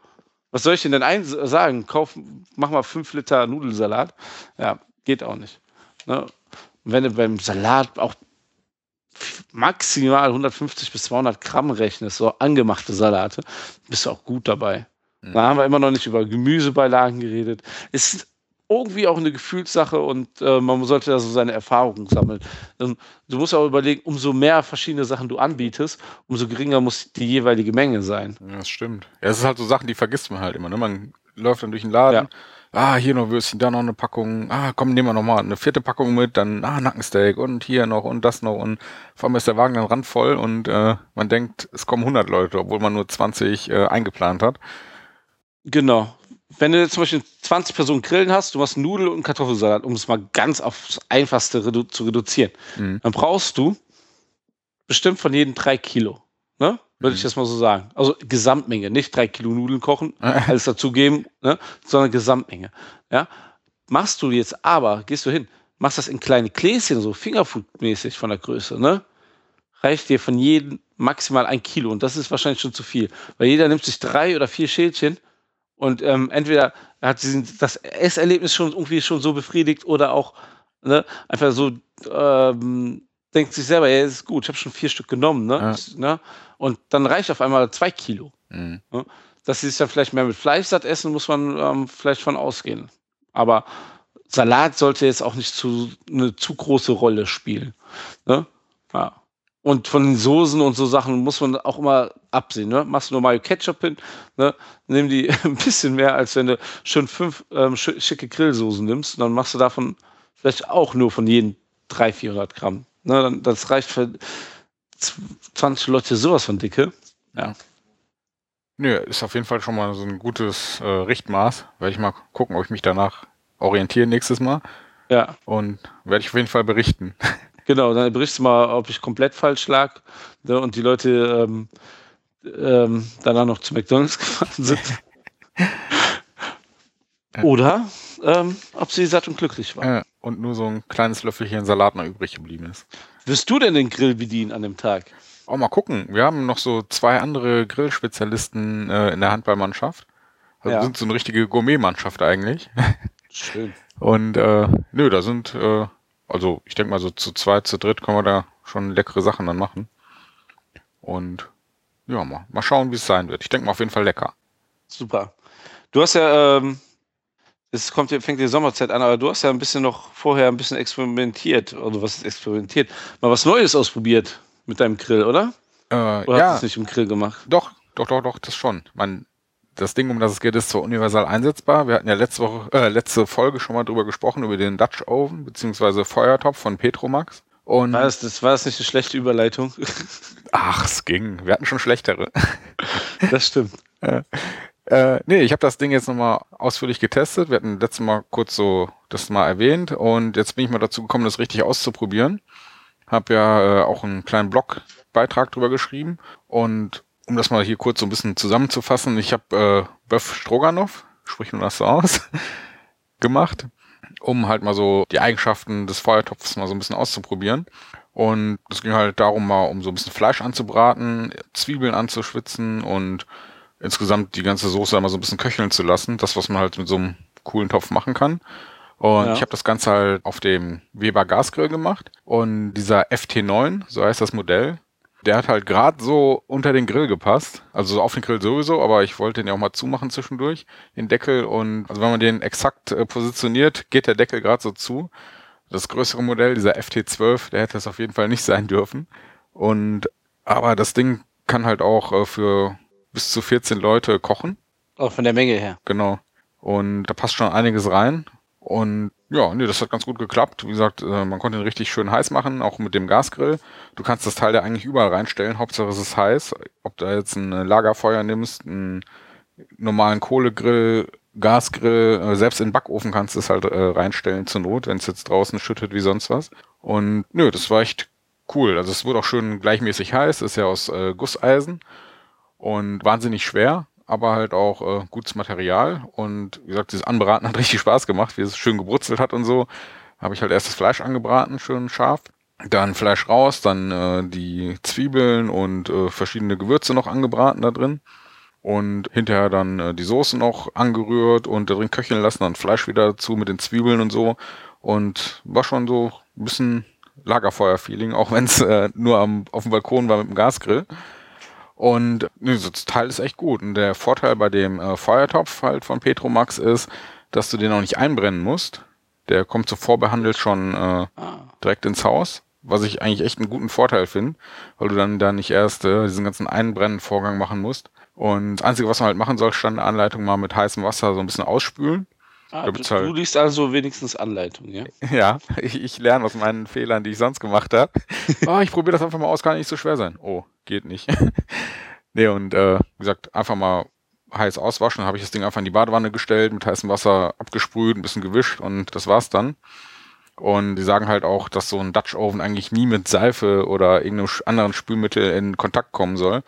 Was soll ich denn denn ein sagen? Kauf, mach mal fünf Liter Nudelsalat. Ja, geht auch nicht. Ne? Und wenn du beim Salat auch maximal 150 bis 200 Gramm rechnest, so angemachte Salate, bist du auch gut dabei. Mhm. Da haben wir immer noch nicht über Gemüsebeilagen geredet. Ist irgendwie auch eine Gefühlssache und äh, man sollte da so seine Erfahrungen sammeln. Ähm, du musst auch überlegen, umso mehr verschiedene Sachen du anbietest, umso geringer muss die jeweilige Menge sein. Ja, das stimmt. Ja, es ist halt so Sachen, die vergisst man halt immer. Ne? Man läuft dann durch den Laden. Ah, hier noch Würstchen, da noch eine Packung. Ah, komm, nehmen wir noch mal eine vierte Packung mit. Dann, ah, Nackensteak und hier noch und das noch. Und vor allem ist der Wagen dann randvoll und äh, man denkt, es kommen 100 Leute, obwohl man nur 20 äh, eingeplant hat. Genau. Wenn du jetzt zum Beispiel 20 Personen Grillen hast, du machst Nudel- und Kartoffelsalat, um es mal ganz aufs Einfachste redu zu reduzieren, Mhm. dann brauchst du bestimmt von jedem drei Kilo. Ne? Würde ich Mhm. jetzt mal so sagen. Also Gesamtmenge, nicht drei Kilo Nudeln kochen, alles dazugeben, ne? sondern Gesamtmenge. Ja? Machst du jetzt aber, gehst du hin, machst das in kleine Gläschen, so Fingerfood-mäßig von der Größe, ne? reicht dir von jedem maximal ein Kilo und das ist wahrscheinlich schon zu viel, weil jeder nimmt sich drei oder vier Schälchen und ähm, entweder hat sie das Esserlebnis schon irgendwie schon so befriedigt oder auch ne, einfach so ähm, denkt sich selber, ja, ist gut, ich habe schon vier Stück genommen, ne? Ja. ne? Und dann reicht auf einmal zwei Kilo. Mhm. Ne? Dass sie sich dann vielleicht mehr mit Fleisch satt essen, muss man ähm, vielleicht von ausgehen. Aber Salat sollte jetzt auch nicht zu, eine zu große Rolle spielen. Ne? Ja. Und von den Soßen und so Sachen muss man auch immer absehen. Ne? Machst du nur Mayo Ketchup hin, ne? nimm die ein bisschen mehr, als wenn du schon fünf ähm, schicke Grillsoßen nimmst. Dann machst du davon vielleicht auch nur von jedem 300, 400 Gramm. Ne? Dann, das reicht für 20 Leute sowas von dicke. Ja. Nö, ist auf jeden Fall schon mal so ein gutes äh, Richtmaß. Werde ich mal gucken, ob ich mich danach orientiere nächstes Mal. Ja. Und werde ich auf jeden Fall berichten. Genau, dann berichtest du mal, ob ich komplett falsch lag ne, und die Leute ähm, ähm, danach noch zu McDonalds gefahren sind. Oder ähm, ob sie satt und glücklich waren. Ja, und nur so ein kleines Löffelchen Salat noch übrig geblieben ist. Wirst du denn den Grill bedienen an dem Tag? Auch mal gucken. Wir haben noch so zwei andere Grillspezialisten äh, in der Handballmannschaft. Also ja. sind so eine richtige Gourmetmannschaft eigentlich. Schön. Und äh, nö, da sind äh, also ich denke mal so zu zweit, zu dritt können wir da schon leckere Sachen dann machen. Und ja, mal, mal schauen, wie es sein wird. Ich denke mal auf jeden Fall lecker. Super. Du hast ja, ähm, es kommt, fängt die Sommerzeit an, aber du hast ja ein bisschen noch vorher ein bisschen experimentiert. Oder was ist experimentiert? Mal was Neues ausprobiert mit deinem Grill, oder? Äh, oder ja. hast du es nicht im Grill gemacht? Doch, doch, doch, doch, das schon. Man, das Ding, um das es geht, ist zwar universal einsetzbar. Wir hatten ja letzte Woche, äh, letzte Folge schon mal drüber gesprochen, über den Dutch Oven, beziehungsweise Feuertopf von Petromax. Und war das, das war das nicht eine schlechte Überleitung? Ach, es ging. Wir hatten schon schlechtere. Das stimmt. äh, äh, nee, ich habe das Ding jetzt nochmal ausführlich getestet. Wir hatten letztes Mal kurz so das mal erwähnt und jetzt bin ich mal dazu gekommen, das richtig auszuprobieren. Hab ja äh, auch einen kleinen Blogbeitrag drüber geschrieben und um das mal hier kurz so ein bisschen zusammenzufassen, ich habe äh, Böff Stroganoff, sprich nur das so aus, gemacht, um halt mal so die Eigenschaften des Feuertopfs mal so ein bisschen auszuprobieren. Und es ging halt darum, mal um so ein bisschen Fleisch anzubraten, Zwiebeln anzuschwitzen und insgesamt die ganze Soße einmal so ein bisschen köcheln zu lassen. Das, was man halt mit so einem coolen Topf machen kann. Und ja. ich habe das Ganze halt auf dem Weber Gasgrill gemacht. Und dieser FT9, so heißt das Modell, der hat halt gerade so unter den Grill gepasst. Also auf den Grill sowieso, aber ich wollte den ja auch mal zumachen zwischendurch, den Deckel. Und also wenn man den exakt äh, positioniert, geht der Deckel gerade so zu. Das größere Modell, dieser FT12, der hätte es auf jeden Fall nicht sein dürfen. Und aber das Ding kann halt auch äh, für bis zu 14 Leute kochen. Auch von der Menge her. Genau. Und da passt schon einiges rein. Und ja, nee, das hat ganz gut geklappt. Wie gesagt, äh, man konnte ihn richtig schön heiß machen, auch mit dem Gasgrill. Du kannst das Teil ja eigentlich überall reinstellen. Hauptsache es ist heiß. Ob du jetzt ein Lagerfeuer nimmst, einen normalen Kohlegrill, Gasgrill, äh, selbst in den Backofen kannst du es halt äh, reinstellen zur Not, wenn es jetzt draußen schüttet wie sonst was. Und nö, das war echt cool. Also es wurde auch schön gleichmäßig heiß, ist ja aus äh, Gusseisen und wahnsinnig schwer aber halt auch äh, gutes Material. Und wie gesagt, dieses Anbraten hat richtig Spaß gemacht, wie es schön gebrutzelt hat und so. Habe ich halt erst das Fleisch angebraten, schön scharf. Dann Fleisch raus, dann äh, die Zwiebeln und äh, verschiedene Gewürze noch angebraten da drin. Und hinterher dann äh, die Soße noch angerührt und da drin köcheln lassen, dann Fleisch wieder dazu mit den Zwiebeln und so. Und war schon so ein bisschen Lagerfeuer-Feeling, auch wenn es äh, nur am, auf dem Balkon war mit dem Gasgrill. Und ne, das Teil ist echt gut. Und der Vorteil bei dem äh, Feuertopf halt von Petromax ist, dass du den auch nicht einbrennen musst. Der kommt so vorbehandelt schon äh, ah. direkt ins Haus, was ich eigentlich echt einen guten Vorteil finde, weil du dann da nicht erst äh, diesen ganzen Einbrennenvorgang machen musst. Und das Einzige, was man halt machen soll, stand eine Anleitung mal mit heißem Wasser so ein bisschen ausspülen. Ah, du, du liest also wenigstens Anleitung, ja? Ja, ich, ich lerne aus meinen Fehlern, die ich sonst gemacht habe. oh, ich probiere das einfach mal aus, kann nicht so schwer sein. Oh, geht nicht. nee, und äh, wie gesagt, einfach mal heiß auswaschen, habe ich das Ding einfach in die Badewanne gestellt, mit heißem Wasser abgesprüht, ein bisschen gewischt und das war's dann. Und die sagen halt auch, dass so ein Dutch Oven eigentlich nie mit Seife oder irgendeinem anderen Spülmittel in Kontakt kommen soll,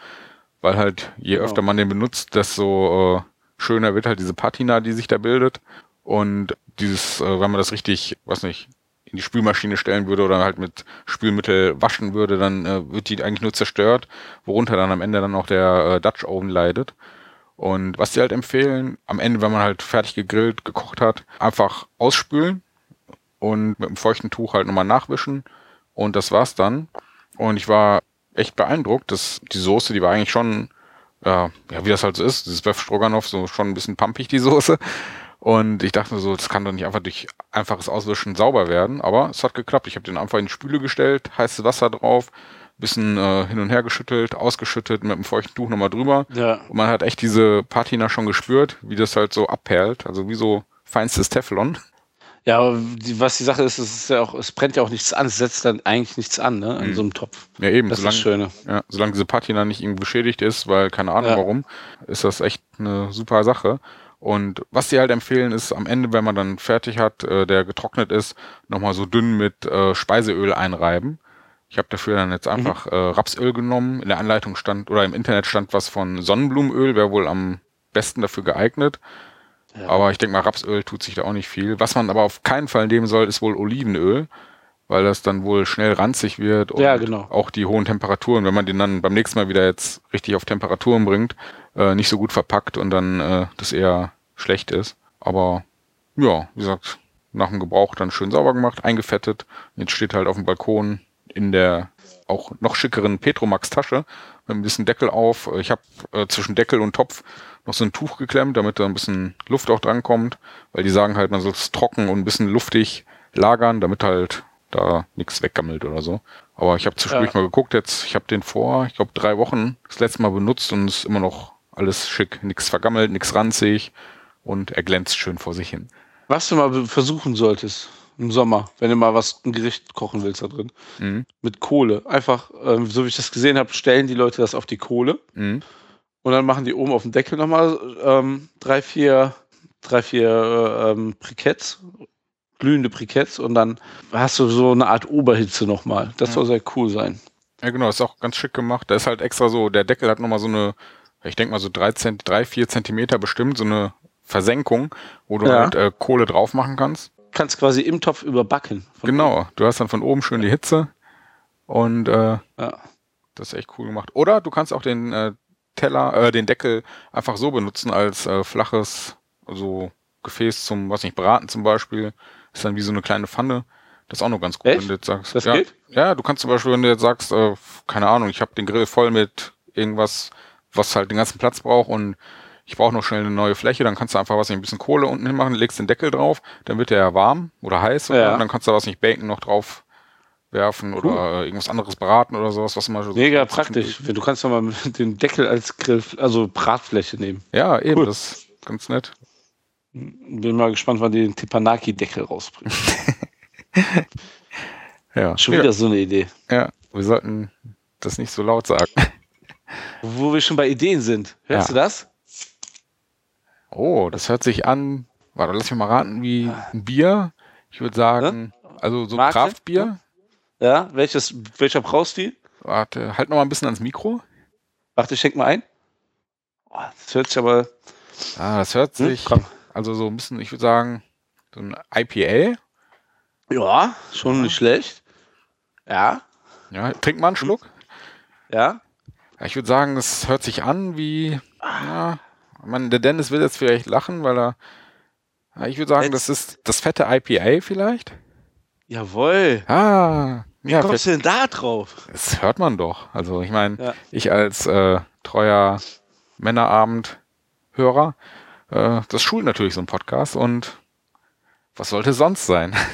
weil halt je genau. öfter man den benutzt, desto äh, schöner wird halt diese Patina, die sich da bildet. Und dieses, äh, wenn man das richtig, was nicht, in die Spülmaschine stellen würde oder halt mit Spülmittel waschen würde, dann äh, wird die eigentlich nur zerstört, worunter dann am Ende dann auch der äh, Dutch Oven leidet. Und was die halt empfehlen, am Ende, wenn man halt fertig gegrillt, gekocht hat, einfach ausspülen und mit einem feuchten Tuch halt nochmal nachwischen und das war's dann. Und ich war echt beeindruckt, dass die Soße, die war eigentlich schon, äh, ja, wie das halt so ist, dieses Beef Stroganoff, so schon ein bisschen pumpig, die Soße. Und ich dachte mir so, das kann doch nicht einfach durch einfaches Auswischen sauber werden. Aber es hat geklappt. Ich habe den einfach in die Spüle gestellt, heißes Wasser drauf, bisschen äh, hin und her geschüttelt, ausgeschüttet, mit einem feuchten Tuch nochmal drüber. Ja. Und man hat echt diese Patina schon gespürt, wie das halt so abperlt. Also wie so feinstes Teflon. Ja, aber die, was die Sache ist, es ist ja auch, es brennt ja auch nichts an, es setzt dann eigentlich nichts an, ne, in Mhm. so einem Topf. Ja, eben. Das ist das solange, Schöne. ja, solange diese Patina nicht irgendwie beschädigt ist, weil keine Ahnung Ja. warum, ist das echt eine super Sache. Und was sie halt empfehlen, ist am Ende, wenn man dann fertig hat, äh, der getrocknet ist, nochmal so dünn mit äh, Speiseöl einreiben. Ich habe dafür dann Mhm. jetzt einfach äh, Rapsöl genommen. In der Anleitung stand oder im Internet stand was von Sonnenblumenöl, wäre wohl am besten dafür geeignet. Ja. Aber ich denke mal, Rapsöl tut sich da auch nicht viel. Was man aber auf keinen Fall nehmen soll, ist wohl Olivenöl, weil das dann wohl schnell ranzig wird und Ja, genau. auch die hohen Temperaturen, wenn man den dann beim nächsten Mal wieder jetzt richtig auf Temperaturen bringt, äh, nicht so gut verpackt und dann äh, das eher schlecht ist. Aber ja, wie gesagt, nach dem Gebrauch dann schön sauber gemacht, eingefettet. Jetzt steht halt auf dem Balkon in der auch noch schickeren Petromax-Tasche mit ein bisschen Deckel auf. Ich habe äh, zwischen Deckel und Topf noch so ein Tuch geklemmt, damit da ein bisschen Luft auch dran kommt, weil die sagen halt, man soll es trocken und ein bisschen luftig lagern, damit halt da nichts weggammelt oder so. Aber ich habe zwischendurch Ja. mal geguckt jetzt, ich habe den vor, ich glaube, drei Wochen das letzte Mal benutzt und es ist immer noch alles schick, nichts vergammelt, nichts ranzig und er glänzt schön vor sich hin. Was du mal versuchen solltest im Sommer, wenn du mal was, ein Gericht kochen willst da drin, Mhm. mit Kohle. Einfach, ähm, so wie ich das gesehen habe, stellen die Leute das auf die Kohle Mhm. und dann machen die oben auf dem Deckel nochmal ähm, drei, vier, drei, vier äh, ähm, Briketts, glühende Briketts und dann hast du so eine Art Oberhitze nochmal. Das soll sehr cool sein. Ja, genau, ist auch ganz schick gemacht. Da ist halt extra so, der Deckel hat nochmal so eine, ich denke mal so drei, Zent, drei, vier Zentimeter bestimmt, so eine Versenkung, wo du Ja. halt äh, Kohle drauf machen kannst. Kannst quasi im Topf überbacken. Genau, du hast dann von oben schön die Hitze und äh, Ja. das ist echt cool gemacht. Oder du kannst auch den äh, Teller, äh, den Deckel einfach so benutzen als äh, flaches, so Gefäß zum, was nicht, Braten zum Beispiel. Ist dann wie so eine kleine Pfanne. Das ist auch noch ganz gut, Echt? wenn du jetzt sagst. Das ja, geht? Ja, du kannst zum Beispiel, wenn du jetzt sagst, äh, keine Ahnung, ich habe den Grill voll mit irgendwas, was halt den ganzen Platz braucht und ich brauche noch schnell eine neue Fläche, dann kannst du einfach was nicht, ein bisschen Kohle unten hinmachen, legst den Deckel drauf, dann wird der ja warm oder heiß Ja. und dann kannst du was nicht Bacon noch drauf werfen Cool. oder irgendwas anderes braten oder sowas, was man so Mega praktisch. Du kannst doch mal den Deckel als Grill, also Bratfläche nehmen. Ja, eben, Cool. das ist ganz nett. Bin mal gespannt, wann die den Teppanyaki-Deckel rausbringen. Ja. Schon ja, wieder so eine Idee. ja, wir sollten das nicht so laut sagen. Wo wir schon bei Ideen sind. Hörst Ja. du das? Oh, das hört sich an, warte, lass mich mal raten, wie ein Bier. Ich würde sagen, also so Marke? Kraftbier. Ja, welches, welcher Braustil? Warte, halt noch mal ein bisschen ans Mikro. Warte, ich schenk mal ein. Oh, das hört sich aber. Ah, das hört Hm, sich, komm. Also so ein bisschen, ich würde sagen, so ein IPA. Ja, schon nicht schlecht. Ja, Ja, trink mal einen Schluck. ja. Ja, ich würde sagen, es hört sich an wie, ja, man, der Dennis will jetzt vielleicht lachen, weil er, ja, ich würde sagen, das ist das fette IPA vielleicht. Jawohl. Ah, Wie ja, kommst du denn da drauf? das hört man doch. Also ich meine, Ja. ich als äh, treuer Männerabend-Hörer, äh, das schult natürlich so ein Podcast und was sollte sonst sein?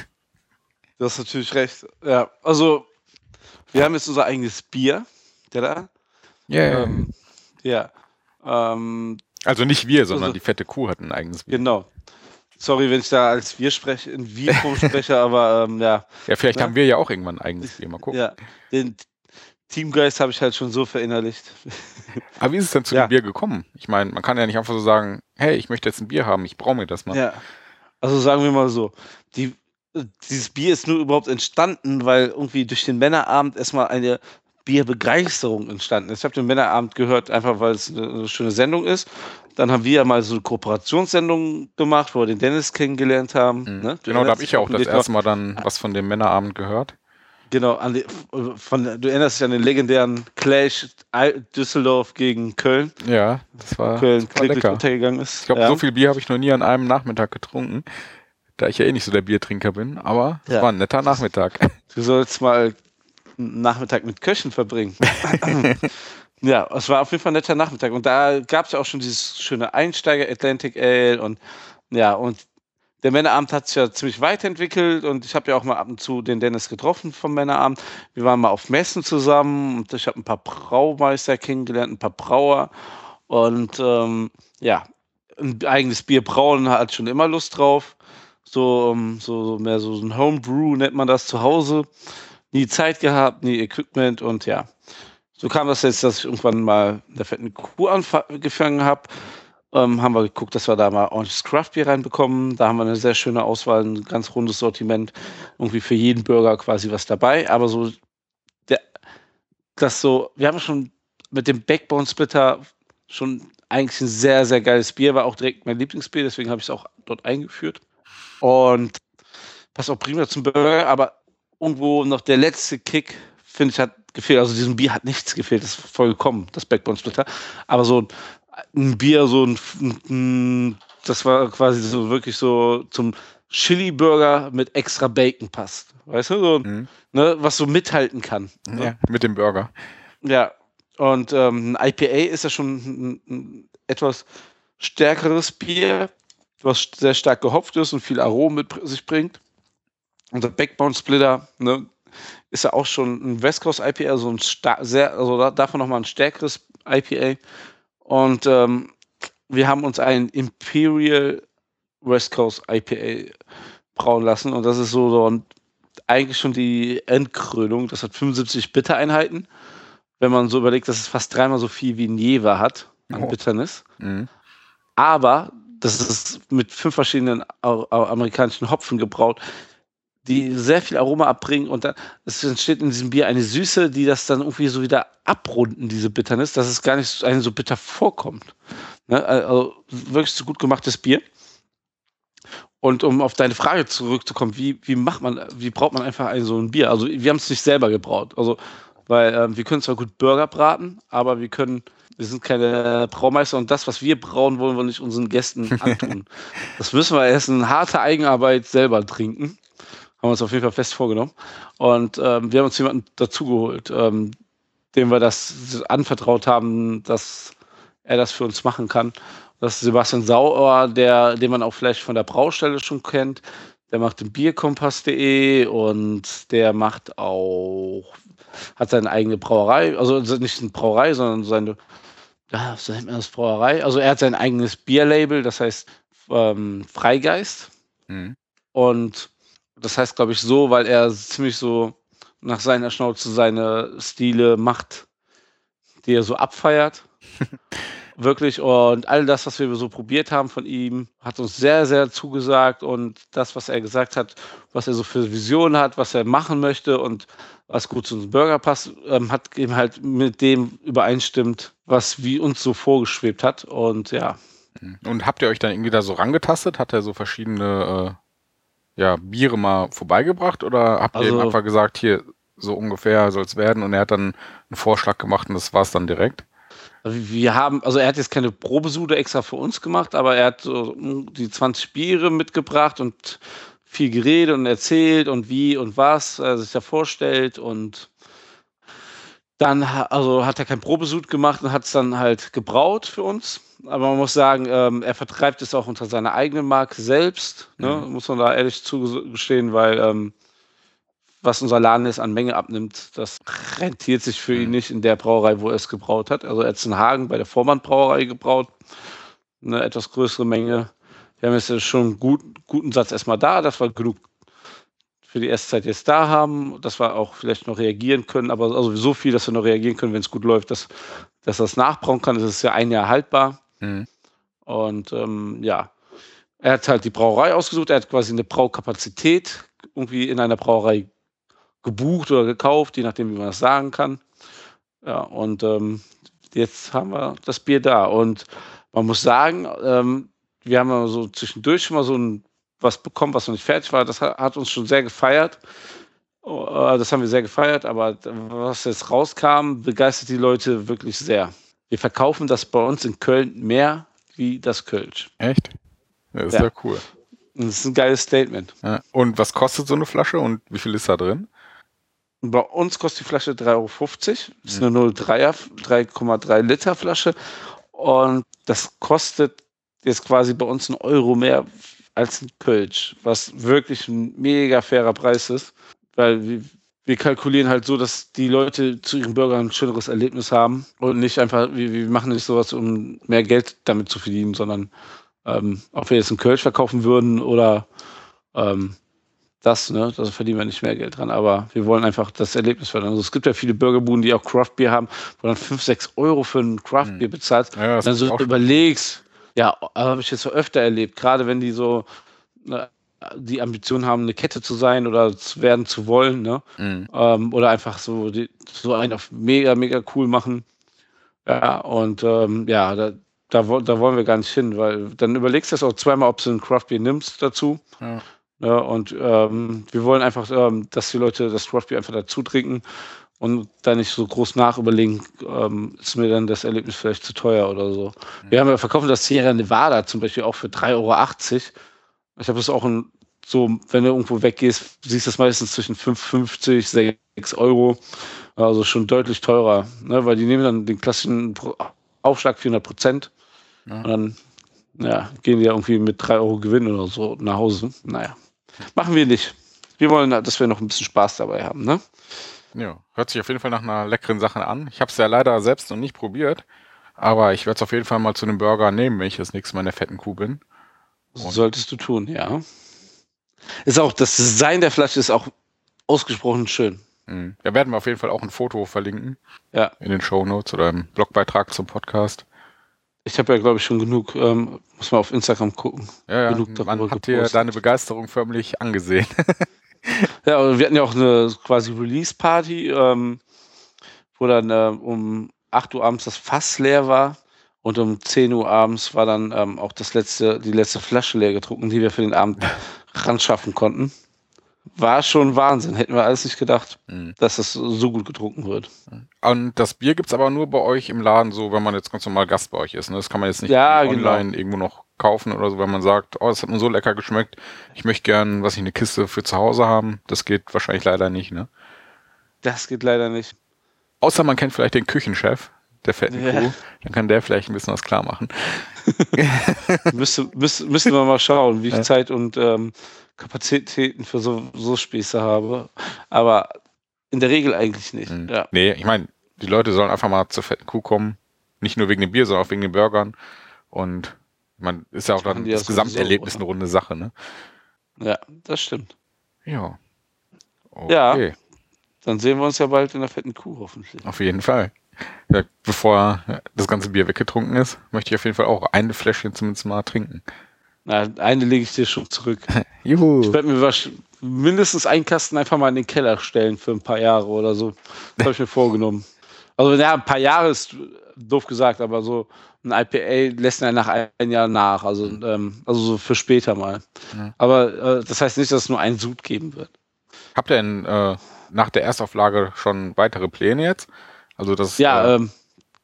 Du hast natürlich recht. Ja, also, wir haben jetzt unser eigenes Bier. Der da? Yeah. Ähm, ja. Ähm, also nicht wir, sondern also- die fette Kuh hat ein eigenes Bier. genau. Sorry, wenn ich da als wir spreche, in Wir-Form spreche, aber ähm, ja. Ja, vielleicht Ja. haben wir ja auch irgendwann ein eigenes Bier. Mal gucken. Ja, den Teamgeist habe ich halt schon so verinnerlicht. Aber wie ist es denn zu Ja. dem Bier gekommen? Ich meine, man kann ja nicht einfach so sagen, hey, ich möchte jetzt ein Bier haben, ich brauche mir das mal. Ja. Also sagen wir mal so, die, dieses Bier ist nur überhaupt entstanden, weil irgendwie durch den Männerabend erstmal eine Bierbegeisterung entstanden ist. Ich habe den Männerabend gehört, einfach weil es eine, schöne Sendung ist. Dann haben wir ja mal so eine Kooperationssendung gemacht, wo wir den Dennis kennengelernt haben. Mhm. Ne? Genau, da habe ich ja auch das erste Mal dann was von dem Männerabend gehört. Genau, die, von, du erinnerst dich an den legendären Clash Düsseldorf gegen Köln. Ja, das war, Köln das war lecker. untergegangen ist. Ich glaube, ja. so viel Bier habe ich noch nie an einem Nachmittag getrunken, da ich ja eh nicht so der Biertrinker bin, aber es Ja. war ein netter Nachmittag. Du sollst mal einen Nachmittag mit Köchen verbringen. ja, es war auf jeden Fall ein netter Nachmittag. Und da gab es ja auch schon dieses schöne Einsteiger Atlantic Ale und ja, und der Männerabend hat sich ja ziemlich weiterentwickelt und ich habe ja auch mal ab und zu den Dennis getroffen vom Männerabend. Wir waren mal auf Messen zusammen und ich habe ein paar Braumeister kennengelernt, ein paar Brauer und ähm, ja, ein eigenes Bier brauen hat schon immer Lust drauf. So, ähm, so, mehr so ein Homebrew nennt man das zu Hause. Nie Zeit gehabt, nie Equipment und ja. So kam das jetzt, dass ich irgendwann mal in der fetten Kuh angefangen habe. Ähm, haben wir geguckt, dass wir da mal ordentliches Craftbier reinbekommen. Da haben wir eine sehr schöne Auswahl, ein ganz rundes Sortiment. Irgendwie für jeden Bürger quasi was dabei. Aber so, der, das so, wir haben schon mit dem Backbone Splitter schon eigentlich ein sehr, sehr geiles Bier. War auch direkt mein Lieblingsbier, deswegen habe ich es auch dort eingeführt. Und passt auch prima zum Burger, aber irgendwo noch der letzte Kick, finde ich, hat gefehlt. Also diesem Bier hat nichts gefehlt, das ist vollkommen, das Backbone Splitter. Aber so Bier, so ein, ein das war quasi so wirklich so zum Chili-Burger mit extra Bacon passt. Weißt du, so, Mhm. ne, was so mithalten kann. ne? Ja, mit dem Burger. Ja, und ähm, ein IPA ist ja schon ein, ein etwas stärkeres Bier, was sehr stark gehopft ist und viel Aromen mit sich bringt. Und der Backbone Splitter ne, ist ja auch schon ein West Coast IPA, also ein sehr, also da- davon nochmal ein stärkeres IPA. Und ähm, wir haben uns ein Imperial West Coast IPA brauen lassen und das ist so, so ein, eigentlich schon die Endkrönung. Das hat 75 Bittereinheiten wenn man so überlegt, dass es fast dreimal so viel wie ein Jever hat an Oh. Bitternis. Mhm. Aber das ist mit fünf verschiedenen amerikanischen Hopfen gebraut, die sehr viel Aroma abbringen und dann es entsteht in diesem Bier eine Süße, die das dann irgendwie so wieder abrunden, diese Bitternis, dass es gar nicht einem so bitter vorkommt. Ne? Also wirklich so gut gemachtes Bier. Und um auf deine Frage zurückzukommen, wie, wie macht man, wie braut man einfach ein so ein Bier? Also wir haben es nicht selber gebraut. Also weil ähm, wir können zwar gut Burger braten, aber wir können, wir sind keine Braumeister und das, was wir brauen, wollen wir nicht unseren Gästen antun. das müssen wir erst in harter Eigenarbeit selber trinken. Haben wir uns auf jeden Fall fest vorgenommen. Und ähm, wir haben uns jemanden dazugeholt, ähm, dem wir das anvertraut haben, dass er das für uns machen kann. Das ist Sebastian Sauer, der, den man auch vielleicht von der Braustelle schon kennt. Der macht den Bierkompass.de und der macht auch hat seine eigene Brauerei, also nicht eine Brauerei, sondern seine, ja, so nennt man das Brauerei. Also er hat sein eigenes Bierlabel, das heißt ähm, Freigeist. Mhm. Und das heißt, glaube ich, so, weil er ziemlich so nach seiner Schnauze seine Stile macht, die er so abfeiert. Wirklich. Und all das, was wir so probiert haben von ihm, hat uns sehr, sehr zugesagt. Und das, was er gesagt hat, was er so für Visionen hat, was er machen möchte und was gut zu unserem Burger passt, ähm, hat eben halt mit dem übereinstimmt, was wie uns so vorgeschwebt hat. Und ja, Und habt ihr euch dann irgendwie da so rangetastet? Hat er so verschiedene äh, ja, Biere mal vorbeigebracht oder habt ihr Also- ihm einfach gesagt, hier so ungefähr soll es werden und er hat dann einen Vorschlag gemacht und das war es dann direkt? Also Wir haben, also er hat jetzt keine Probesude extra für uns gemacht, aber er hat so mm, die 20 Biere mitgebracht und viel geredet und erzählt und wie und was er sich da vorstellt und dann also hat er kein Probesud gemacht und hat es dann halt gebraut für uns. Aber man muss sagen, ähm, er vertreibt es auch unter seiner eigenen Marke selbst. Ne? Muss man da ehrlich zugestehen, weil ähm, was unser Laden jetzt an Menge abnimmt, das rentiert sich für ihn nicht in der Brauerei, wo er es gebraut hat. Also er hat es in Hagen bei der Vormann Brauerei gebraut. Eine etwas größere Menge. Wir haben jetzt schon einen gut, guten Satz erstmal da, dass wir genug für die erste Zeit jetzt da haben, dass wir auch vielleicht noch reagieren können, aber also so viel, dass wir noch reagieren können, wenn es gut läuft, dass, dass das nachbrauen kann. Das ist ja ein Jahr haltbar. Mhm. Und ähm, ja, er hat halt die Brauerei ausgesucht, er hat quasi eine Braukapazität irgendwie in einer Brauerei gebucht oder gekauft, je nachdem, wie man das sagen kann. Ja, und ähm, jetzt haben wir das Bier da. Und man muss sagen, ähm, wir haben ja so zwischendurch schon mal so ein was bekommen, was noch nicht fertig war. Das hat, uns schon sehr gefeiert. Oh, äh, das haben wir sehr gefeiert, aber was jetzt rauskam, begeistert die Leute wirklich sehr. Wir verkaufen das bei uns in Köln mehr wie das Kölsch. Echt? Das ist ja, ja cool. Das ist ein geiles Statement. Ja. Und was kostet so eine Flasche und wie viel ist da drin? Bei uns kostet die Flasche 3,50 Euro. Das ist eine 0,3er, 3,3 Liter Flasche. Und das kostet jetzt quasi bei uns einen Euro mehr als ein Kölsch, was wirklich ein mega fairer Preis ist. Weil wir, wir kalkulieren halt so, dass die Leute zu ihren Bürgern ein schöneres Erlebnis haben und nicht einfach, wir, wir machen nicht sowas, um mehr Geld damit zu verdienen, sondern ähm, ob wir jetzt einen Kölsch verkaufen würden oder ähm, das, ne, da verdienen wir nicht mehr Geld dran, aber wir wollen einfach das Erlebnis fördern. Also es gibt ja viele Burgerbuden, die auch Craft Beer haben, wo dann 5, 6 Euro für ein Craft Beer hm. bezahlst. Ja, dann so überlegst, ja, habe ich jetzt so öfter erlebt, gerade wenn die so ne, die Ambition haben, eine Kette zu sein oder zu werden zu wollen, ne? Mhm. Ähm, oder einfach so, die, so einen auf mega, mega cool machen. Ja, und ähm, ja, da, da, da, wollen wir gar nicht hin, weil dann überlegst du es auch zweimal, ob du ein Craft Beer nimmst dazu. Ja. Ja, und ähm, wir wollen einfach, ähm, dass die Leute das Craft Beer einfach dazu trinken und da nicht so groß nachüberlegen, ähm, ist mir dann das Erlebnis vielleicht zu teuer oder so. Mhm. Wir haben ja verkauft das Sierra Nevada zum Beispiel auch für 3,80 Euro. Ich habe das auch ein, so, wenn du irgendwo weggehst, siehst du das meistens zwischen 5,50, 6 Euro. Also schon deutlich teurer, ne? weil die nehmen dann den klassischen Aufschlag 400 Prozent. Ja. Und dann ja, gehen die ja irgendwie mit 3 Euro Gewinn oder so nach Hause. Naja, machen wir nicht. Wir wollen, dass wir noch ein bisschen Spaß dabei haben, ne? Ja, hört sich auf jeden Fall nach einer leckeren Sache an. Ich habe es ja leider selbst noch nicht probiert, aber ich werde es auf jeden Fall mal zu einem Burger nehmen, wenn ich das nächste Mal in der fetten Kuh bin. Und Solltest du tun, ja. Ist auch, das Design der Flasche ist auch ausgesprochen schön. Mhm. Ja, werden wir auf jeden Fall auch ein Foto verlinken. Ja. In den Show Notes oder im Blogbeitrag zum Podcast. Ich habe ja, glaube ich, schon genug, ähm, muss man auf Instagram gucken. Ja, ja. Genug darüber Man hat dir deine Begeisterung förmlich angesehen. ja, und wir hatten ja auch eine quasi Release-Party, ähm, wo dann äh, um 8 Uhr abends das Fass leer war und um 10 Uhr abends war dann ähm, auch das letzte, die letzte Flasche leer getrunken, die wir für den Abend ran schaffen konnten war schon Wahnsinn. Hätten wir alles nicht gedacht, mhm. dass das so gut getrunken wird. Und das Bier gibt es aber nur bei euch im Laden, so wenn man jetzt ganz normal Gast bei euch ist. Ne? Das kann man jetzt nicht ja, online genau. irgendwo noch kaufen oder so, wenn man sagt, oh, das hat mir so lecker geschmeckt. Ich möchte gern, was ich, eine Kiste für zu Hause haben. Das geht wahrscheinlich leider nicht, ne? Das geht leider nicht. Außer man kennt vielleicht den Küchenchef der fetten ja. Kuh. Dann kann der vielleicht ein bisschen was klar machen. müsste, müsste, müssen wir mal schauen, wie ich ja. Zeit und ähm, Kapazitäten für so, so Spieße habe. Aber in der Regel eigentlich nicht. Mhm. Ja. Nee, ich meine, die Leute sollen einfach mal zur fetten Kuh kommen. Nicht nur wegen dem Bier, sondern auch wegen den Burgern. Und man ist ja auch dann das, das Gesamterlebnis eine runde Sache, ne? Ja, das stimmt. Ja. Okay. Ja. Dann sehen wir uns ja bald in der fetten Kuh hoffentlich. Auf jeden Fall. Bevor das ganze Bier weggetrunken ist, möchte ich auf jeden Fall auch ein Fläschchen zumindest mal trinken. Na, eine lege ich dir schon zurück. Juhu. Ich werde mir mindestens einen Kasten einfach mal in den Keller stellen für ein paar Jahre oder so. Das habe ich mir vorgenommen. Also, ja, ein paar Jahre ist doof gesagt, aber so ein IPA lässt ja nach einem Jahr nach. Also, ähm, also so für später mal. Ja. Aber äh, das heißt nicht, dass es nur einen Sud geben wird. Habt ihr denn äh, nach der Erstauflage schon weitere Pläne jetzt? Also das. Ja, äh, ähm,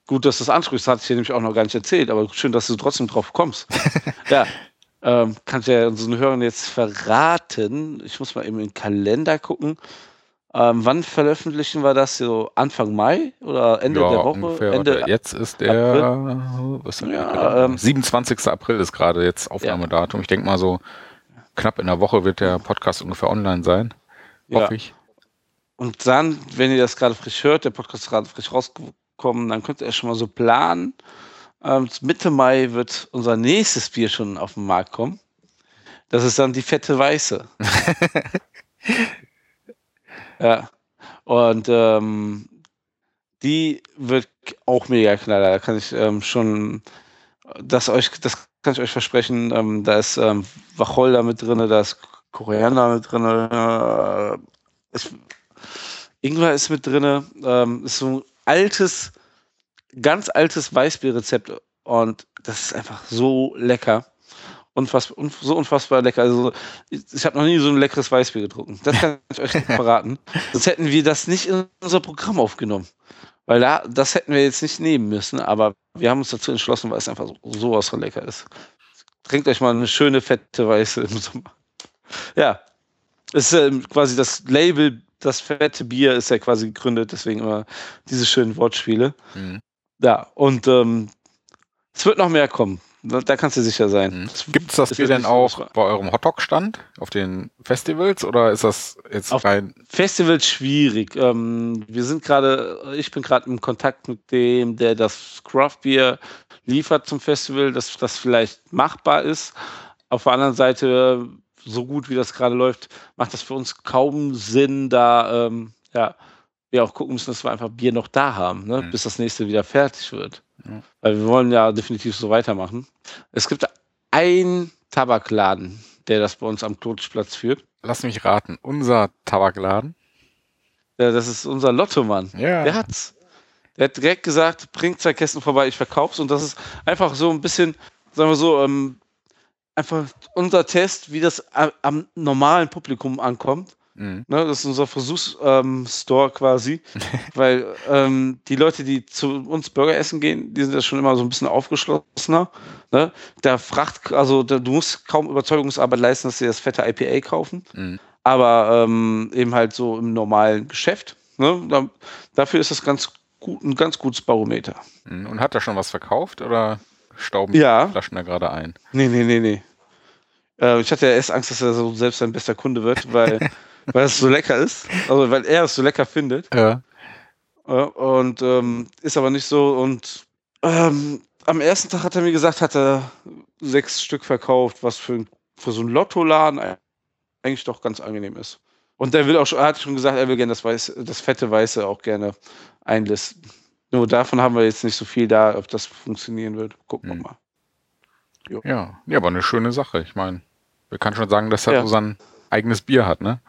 gut, dass du das ansprichst, hatte ich dir nämlich auch noch gar nicht erzählt, aber schön, dass du trotzdem drauf kommst. ja, ähm, kannst ja unseren Hörern jetzt verraten. Ich muss mal eben in den Kalender gucken. Ähm, wann veröffentlichen wir das? So Anfang Mai oder Ende ja, der Woche? Ungefähr. Ende jetzt ist der was ja, ähm, 27. April ist gerade jetzt Aufnahmedatum. Ich denke mal so knapp in der Woche wird der Podcast ungefähr online sein. Hoffe ich. Und dann, wenn ihr das gerade frisch hört, der Podcast ist gerade frisch rausgekommen, dann könnt ihr schon mal so planen. Ähm, Mitte Mai wird unser nächstes Bier schon auf den Markt kommen. Das ist dann die fette Weiße. ja. Und ähm, die wird auch mega knaller. Da kann ich ähm, schon das euch, das kann ich euch versprechen. Ähm, da ist ähm, Wacholder mit drin, da ist Koreaner mit drin. Äh, ist, Ingwer ist mit drin. Ähm, ist so ein altes, ganz altes Weißbierrezept und das ist einfach so lecker. Unfassbar, un, so unfassbar lecker. Also, ich, ich habe noch nie so ein leckeres Weißbier getrunken. Das kann ich euch verraten. Sonst hätten wir das nicht in unser Programm aufgenommen. Weil da, das hätten wir jetzt nicht nehmen müssen, aber wir haben uns dazu entschlossen, weil es einfach so, sowas von lecker ist. Trinkt euch mal eine schöne, fette Weiße im Sommer. Ja, ist äh, quasi das Label, das fette Bier ist ja quasi gegründet, deswegen immer diese schönen Wortspiele. Mhm. Ja, und ähm, es wird noch mehr kommen. Da kannst du sicher sein. Mhm. Gibt es das Bier denn auch bei eurem Hotdog-Stand auf den Festivals oder ist das jetzt Auf- rein? Festival schwierig. Ähm, wir sind gerade, ich bin gerade im Kontakt mit dem, der das Craft Beer liefert zum Festival, dass das vielleicht machbar ist. Auf der anderen Seite, so gut wie das gerade läuft, macht das für uns kaum Sinn, da ähm, ja, wir auch gucken müssen, dass wir einfach Bier noch da haben, ne, Mhm. bis das nächste wieder fertig wird. Ja. Weil wir wollen ja definitiv so weitermachen. Es gibt einen Tabakladen, der das bei uns am Klotsplatz führt. Lass mich raten, unser Tabakladen. Ja, das ist unser Lottomann. Ja. Der hat's. Der hat direkt gesagt, bringt zwei Kästen vorbei, ich verkauf's. Und das ist einfach so ein bisschen, sagen wir so, ähm, einfach unser Test, wie das a- am normalen Publikum ankommt. Mhm. Ne, das ist unser Versuchsstore ähm, Store quasi. Weil ähm, die Leute, die zu uns Burger essen gehen, die sind ja schon immer so ein bisschen aufgeschlossener. Ne? Da fragt, also da, du musst kaum Überzeugungsarbeit leisten, dass sie das fette IPA kaufen Mhm. aber ähm, eben halt so im normalen Geschäft. Ne? Da, dafür ist das ganz gut, ein ganz gutes Barometer. Mhm. Und hat er schon was verkauft oder stauben Ja. die Flaschen da gerade ein? Nee, nee, nee, nee. Äh, ich hatte ja erst Angst, dass er so selbst sein bester Kunde wird, weil, weil es so lecker ist. Also weil er es so lecker findet. Ja. Äh, und ähm, ist aber nicht so. Und ähm, am ersten Tag hat er mir gesagt, hat er sechs Stück verkauft, was für, für so einen Lottoladen eigentlich doch ganz angenehm ist. Und er will auch schon, er hat schon gesagt, er will gerne das, Weiß, das fette Weiße auch gerne einlisten. Nur davon haben wir jetzt nicht so viel da, ob das funktionieren wird. Gucken Hm. wir mal. Ja. ja, aber eine schöne Sache. Ich meine, wir kann schon sagen, dass er Ja. so sein eigenes Bier hat, ne?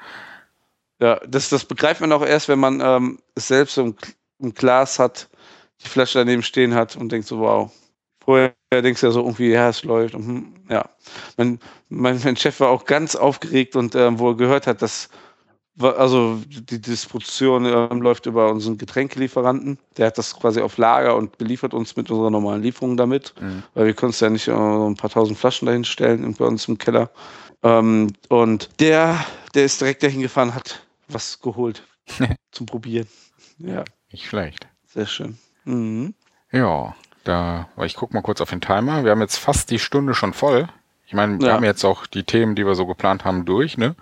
Ja, das, das begreift man auch erst, wenn man ähm, es selbst so im, im Glas hat, die Flasche daneben stehen hat und denkt so, wow. Vorher denkst du ja so irgendwie, ja, es läuft. Und, hm, ja. Mein, mein, mein Chef war auch ganz aufgeregt und ähm, wo er gehört hat, dass also die Distribution ähm, läuft über unseren Getränkelieferanten. Der hat das quasi auf Lager und beliefert uns mit unserer normalen Lieferung damit. Mhm. Weil wir können es ja nicht äh, ein paar tausend Flaschen dahin stellen bei uns im Keller. Ähm, und der, der ist direkt dahin gefahren, hat was geholt zum Probieren. Ja, Nicht schlecht. sehr schön. Mhm. Ja, da, weil ich guck mal kurz auf den Timer. Wir haben jetzt fast die Stunde schon voll. Ich meine, wir Ja. haben jetzt auch die Themen, die wir so geplant haben, durch, ne?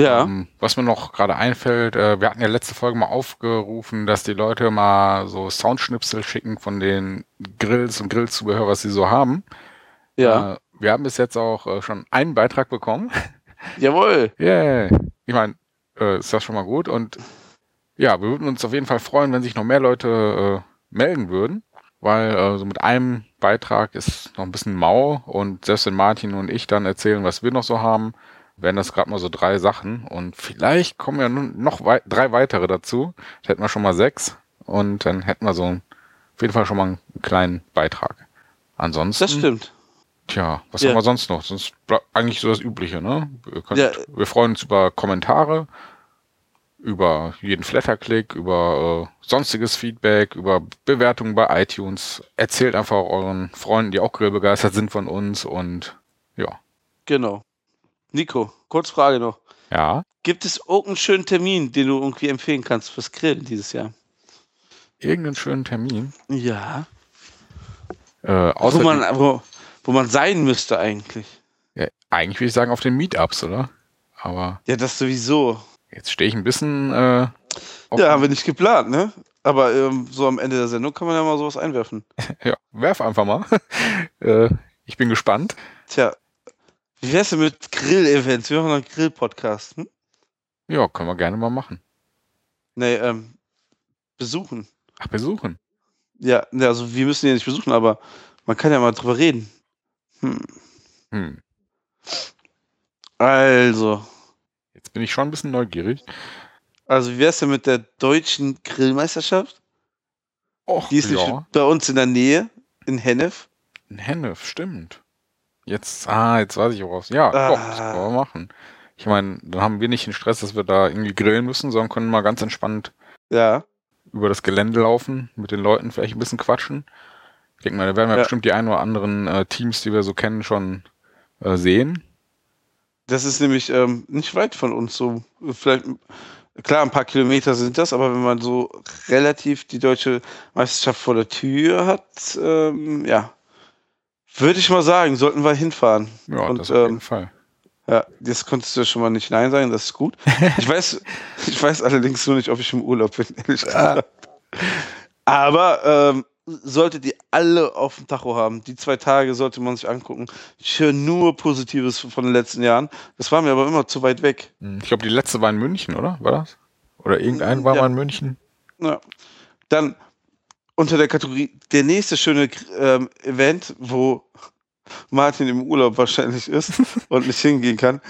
Ja, Ähm, was mir noch gerade einfällt, äh, wir hatten ja letzte Folge mal aufgerufen, dass die Leute mal so Soundschnipsel schicken von den Grills und Grillzubehör, was sie so haben. ja. Äh, wir haben bis jetzt auch äh, schon einen Beitrag bekommen. Jawohl. Yeah. Ich meine, äh, ist das schon mal gut. Und ja, wir würden uns auf jeden Fall freuen, wenn sich noch mehr Leute äh, melden würden, weil äh, so mit einem Beitrag ist noch ein bisschen mau und selbst wenn Martin und ich dann erzählen, was wir noch so haben, wären das gerade mal so drei Sachen und vielleicht kommen ja nun noch wei drei weitere dazu. Dann hätten wir schon mal sechs und dann hätten wir so auf jeden Fall schon mal einen kleinen Beitrag. Ansonsten. Das stimmt. Tja, was Ja. haben wir sonst noch? Sonst bleibt eigentlich so das Übliche, ne? Wir, könnt, Ja. wir freuen uns über Kommentare, über jeden Flatterklick, über äh, sonstiges Feedback, über Bewertungen bei iTunes. Erzählt einfach euren Freunden, die auch grillbegeistert sind von uns und ja. Genau. Nico, kurz Frage noch. Ja, Gibt es irgendeinen schönen Termin, den du irgendwie empfehlen kannst fürs Grillen dieses Jahr? irgendeinen schönen Termin. Ja. Äh, Wo außer man, wo, wo man sein müsste eigentlich. ja, eigentlich würde ich sagen auf den Meetups, oder? Aber Ja, das sowieso. jetzt stehe ich ein bisschen äh, Ja, haben wir nicht geplant, ne? Aber ähm, so am Ende der Sendung kann man ja mal sowas einwerfen. ja, werf einfach mal. äh, ich bin gespannt. Tja, wie wär's denn mit Grill-Events? Wir machen einen Grill-Podcast. Hm? Ja, können wir gerne mal machen. Nee, ähm, besuchen. Ach, besuchen. Ja, ne, also wir müssen ja nicht besuchen, aber man kann ja mal drüber reden. Hm. Hm. Also, Jetzt bin ich schon ein bisschen neugierig. Also wie wär's denn mit der deutschen Grillmeisterschaft? Och, Die ist ja. nicht bei uns in der Nähe, in Hennef. In Hennef, stimmt. Jetzt, ah, jetzt weiß ich woraus. Ja, Ah. doch, das können wir machen. Ich meine, dann haben wir nicht den Stress, dass wir da irgendwie grillen müssen, sondern können mal ganz entspannt Ja. über das Gelände laufen, mit den Leuten vielleicht ein bisschen quatschen. Ich denke mal, da werden wir Ja. bestimmt die ein oder anderen äh, Teams, die wir so kennen, schon äh, sehen. Das ist nämlich ähm, nicht weit von uns so. Vielleicht, klar, ein paar Kilometer sind das, aber wenn man so relativ die deutsche Meisterschaft vor der Tür hat, ähm, ja, würde ich mal sagen, sollten wir hinfahren. Ja, Und, das auf jeden ähm, Fall. Ja, das konntest du schon mal nicht Nein sagen, das ist gut. Ich weiß, ich weiß allerdings nur nicht, ob ich im Urlaub bin, ehrlich gesagt. Aber ähm, solltet ihr alle auf dem Tacho haben, die zwei Tage sollte man sich angucken. Ich höre nur Positives von den letzten Jahren. Das war mir aber immer zu weit weg. Hm, Ich glaube, die letzte war in München, oder? War das? Oder irgendein war Ja. mal in München? Ja. Dann unter der Kategorie der nächste schöne ähm, Event, wo Martin im Urlaub wahrscheinlich ist und nicht hingehen kann.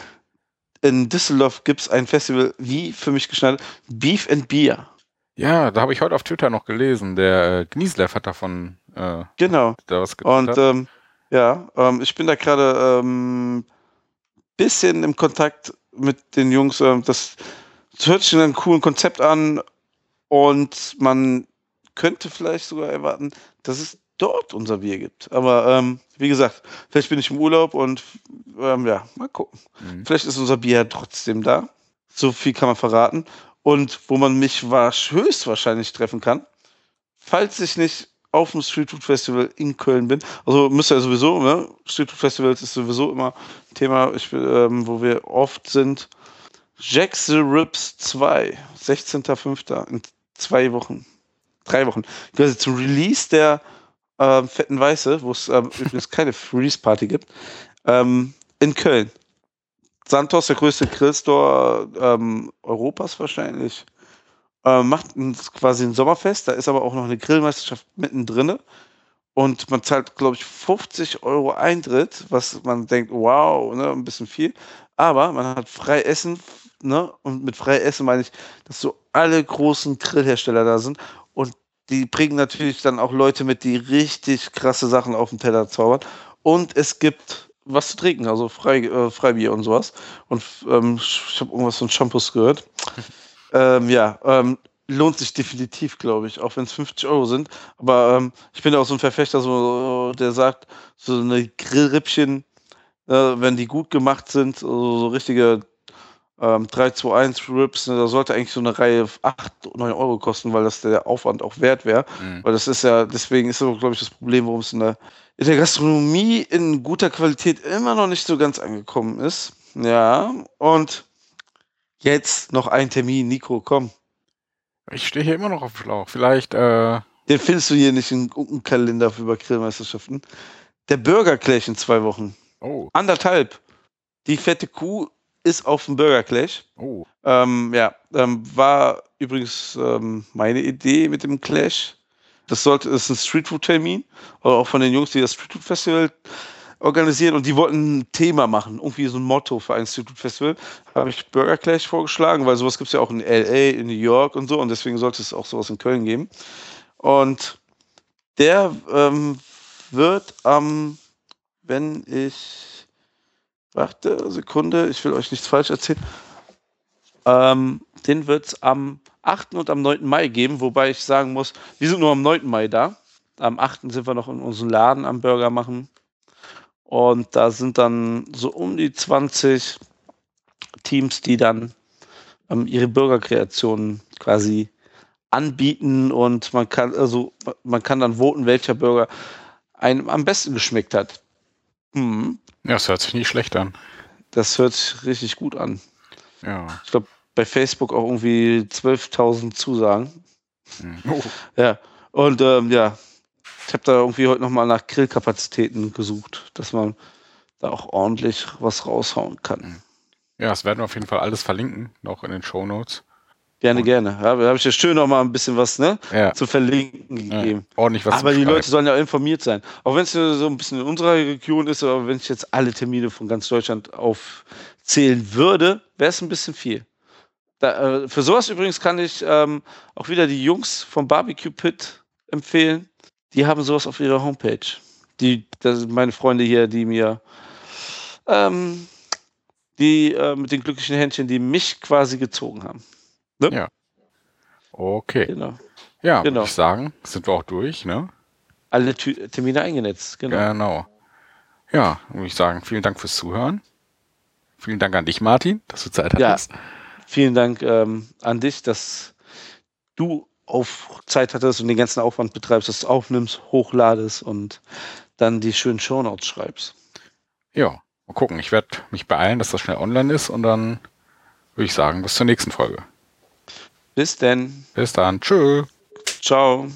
In Düsseldorf gibt es ein Festival, wie für mich geschnallt, Beef and Beer. Ja, da habe ich heute auf Twitter noch gelesen. Der äh, Gnieslev hat davon äh, Genau. da was Und ähm, ja, ähm, ich bin da gerade ähm, bisschen im Kontakt mit den Jungs. Ähm, das, das hört sich nach einem coolen Konzept an und man könnte vielleicht sogar erwarten, dass es dort unser Bier gibt. Aber ähm, wie gesagt, vielleicht bin ich im Urlaub und ähm, ja, mal gucken. Mhm. Vielleicht ist unser Bier trotzdem da. So viel kann man verraten. Und wo man mich wahrsch- höchstwahrscheinlich treffen kann, falls ich nicht auf dem Street Food Festival in Köln bin. Also müsste ja sowieso, ne? Street Food Festivals ist sowieso immer ein Thema, ich, ähm, wo wir oft sind. Jack the Rips 2, 16.05. in zwei Wochen. Drei Wochen. Quasi zum Release der ähm, Fetten Weiße, wo es ähm, übrigens keine Freeze-Party gibt, ähm, in Köln. Santos, der größte Grillstore ähm, Europas wahrscheinlich, äh, macht ein, quasi ein Sommerfest. Da ist aber auch noch eine Grillmeisterschaft mittendrin. Und man zahlt, glaube ich, 50 Euro Eintritt, was man denkt, wow, ne, ein bisschen viel. Aber man hat frei Essen, ne? Und mit frei Essen meine ich, dass so alle großen Grillhersteller da sind. Und die bringen natürlich dann auch Leute mit, die richtig krasse Sachen auf den Teller zaubern. Und es gibt was zu trinken, also frei, äh, Freibier und sowas. Und ähm, ich habe irgendwas von Shampoos gehört. ähm, ja, ähm, lohnt sich definitiv, glaube ich, auch wenn es 50 Euro sind. Aber ähm, ich bin auch so ein Verfechter, so, der sagt, so eine Grillrippchen, äh, wenn die gut gemacht sind, also so richtige ähm, 3, 2, 1 Rips, ne, da sollte eigentlich so eine Reihe 8, 9 Euro kosten, weil das der Aufwand auch wert wäre. Mhm. Weil das ist ja, deswegen ist das, glaube ich, das Problem, warum es in der, in der Gastronomie in guter Qualität immer noch nicht so ganz angekommen ist. Ja, und jetzt noch ein Termin, Nico, komm. Ich stehe hier immer noch auf dem Schlauch. Vielleicht, äh, Den findest du hier nicht in irgendeinem Kalender für Grillmeisterschaften. Der Burger Clash in zwei Wochen. oh, Anderthalb. Die fette Kuh ist auf dem Burger Clash. oh, Ähm, ja, ähm, war übrigens ähm, meine Idee mit dem Clash. Das sollte, ist ein Streetfood-Termin, aber auch von den Jungs, die das Streetfood-Festival organisieren und die wollten ein Thema machen, irgendwie so ein Motto für ein Streetfood-Festival. Habe ich Burger Clash vorgeschlagen, weil sowas gibt es ja auch in LA, in New York und so und deswegen sollte es auch sowas in Köln geben. Und der ähm, wird am, wenn ich, warte, Sekunde, ich will euch nichts falsch erzählen, ähm, den wird es am 8. und am 9. Mai geben, wobei ich sagen muss, wir sind nur am 9. Mai da. Am 8. sind wir noch in unserem Laden am Burger machen. Und da sind dann so um die 20 Teams, die dann ähm, ihre Burgerkreationen quasi anbieten und man kann also man kann dann voten, welcher Burger einem am besten geschmeckt hat. Hm, ja, das hört sich nicht schlecht an. das hört sich richtig gut an. Ja. Ich glaube, bei Facebook auch irgendwie 12.000 Zusagen. Mhm. Oh, Ja, und ähm, ja, ich habe da irgendwie heute nochmal nach Grillkapazitäten gesucht, dass man da auch ordentlich was raushauen kann. ja, das werden wir auf jeden Fall alles verlinken, noch in den Show Notes. Gerne, gerne. Ja, da habe ich ja schön nochmal ein bisschen was ne, Ja, zu verlinken ja. gegeben. ordentlich was aber die. Leute sollen ja informiert sein. Auch wenn es so ein bisschen in unserer Region ist, aber wenn ich jetzt alle Termine von ganz Deutschland aufzählen würde, wäre es ein bisschen viel. Da, äh, für sowas übrigens kann ich ähm, auch wieder die Jungs vom Barbecue Pit empfehlen. Die haben sowas auf ihrer Homepage. Die, das sind meine Freunde hier, die mir ähm, die äh, mit den glücklichen Händchen, die mich quasi gezogen haben. Ne? Ja. Okay. Genau. Ja, genau. würde ich sagen, sind wir auch durch, ne? Alle Tü Termine eingenetzt, genau. Genau. Ja, würde ich sagen, vielen Dank fürs Zuhören. Vielen Dank an dich, Martin, dass du Zeit hattest. Ja, vielen Dank ähm, an dich, dass du auf Zeit hattest und den ganzen Aufwand betreibst, dass du aufnimmst, hochladest und dann die schönen Shownotes schreibst. Ja, mal gucken. Ich werde mich beeilen, dass das schnell online ist und dann würde ich sagen, bis zur nächsten Folge. Bis denn. Bis dann. Tschö. Ciao.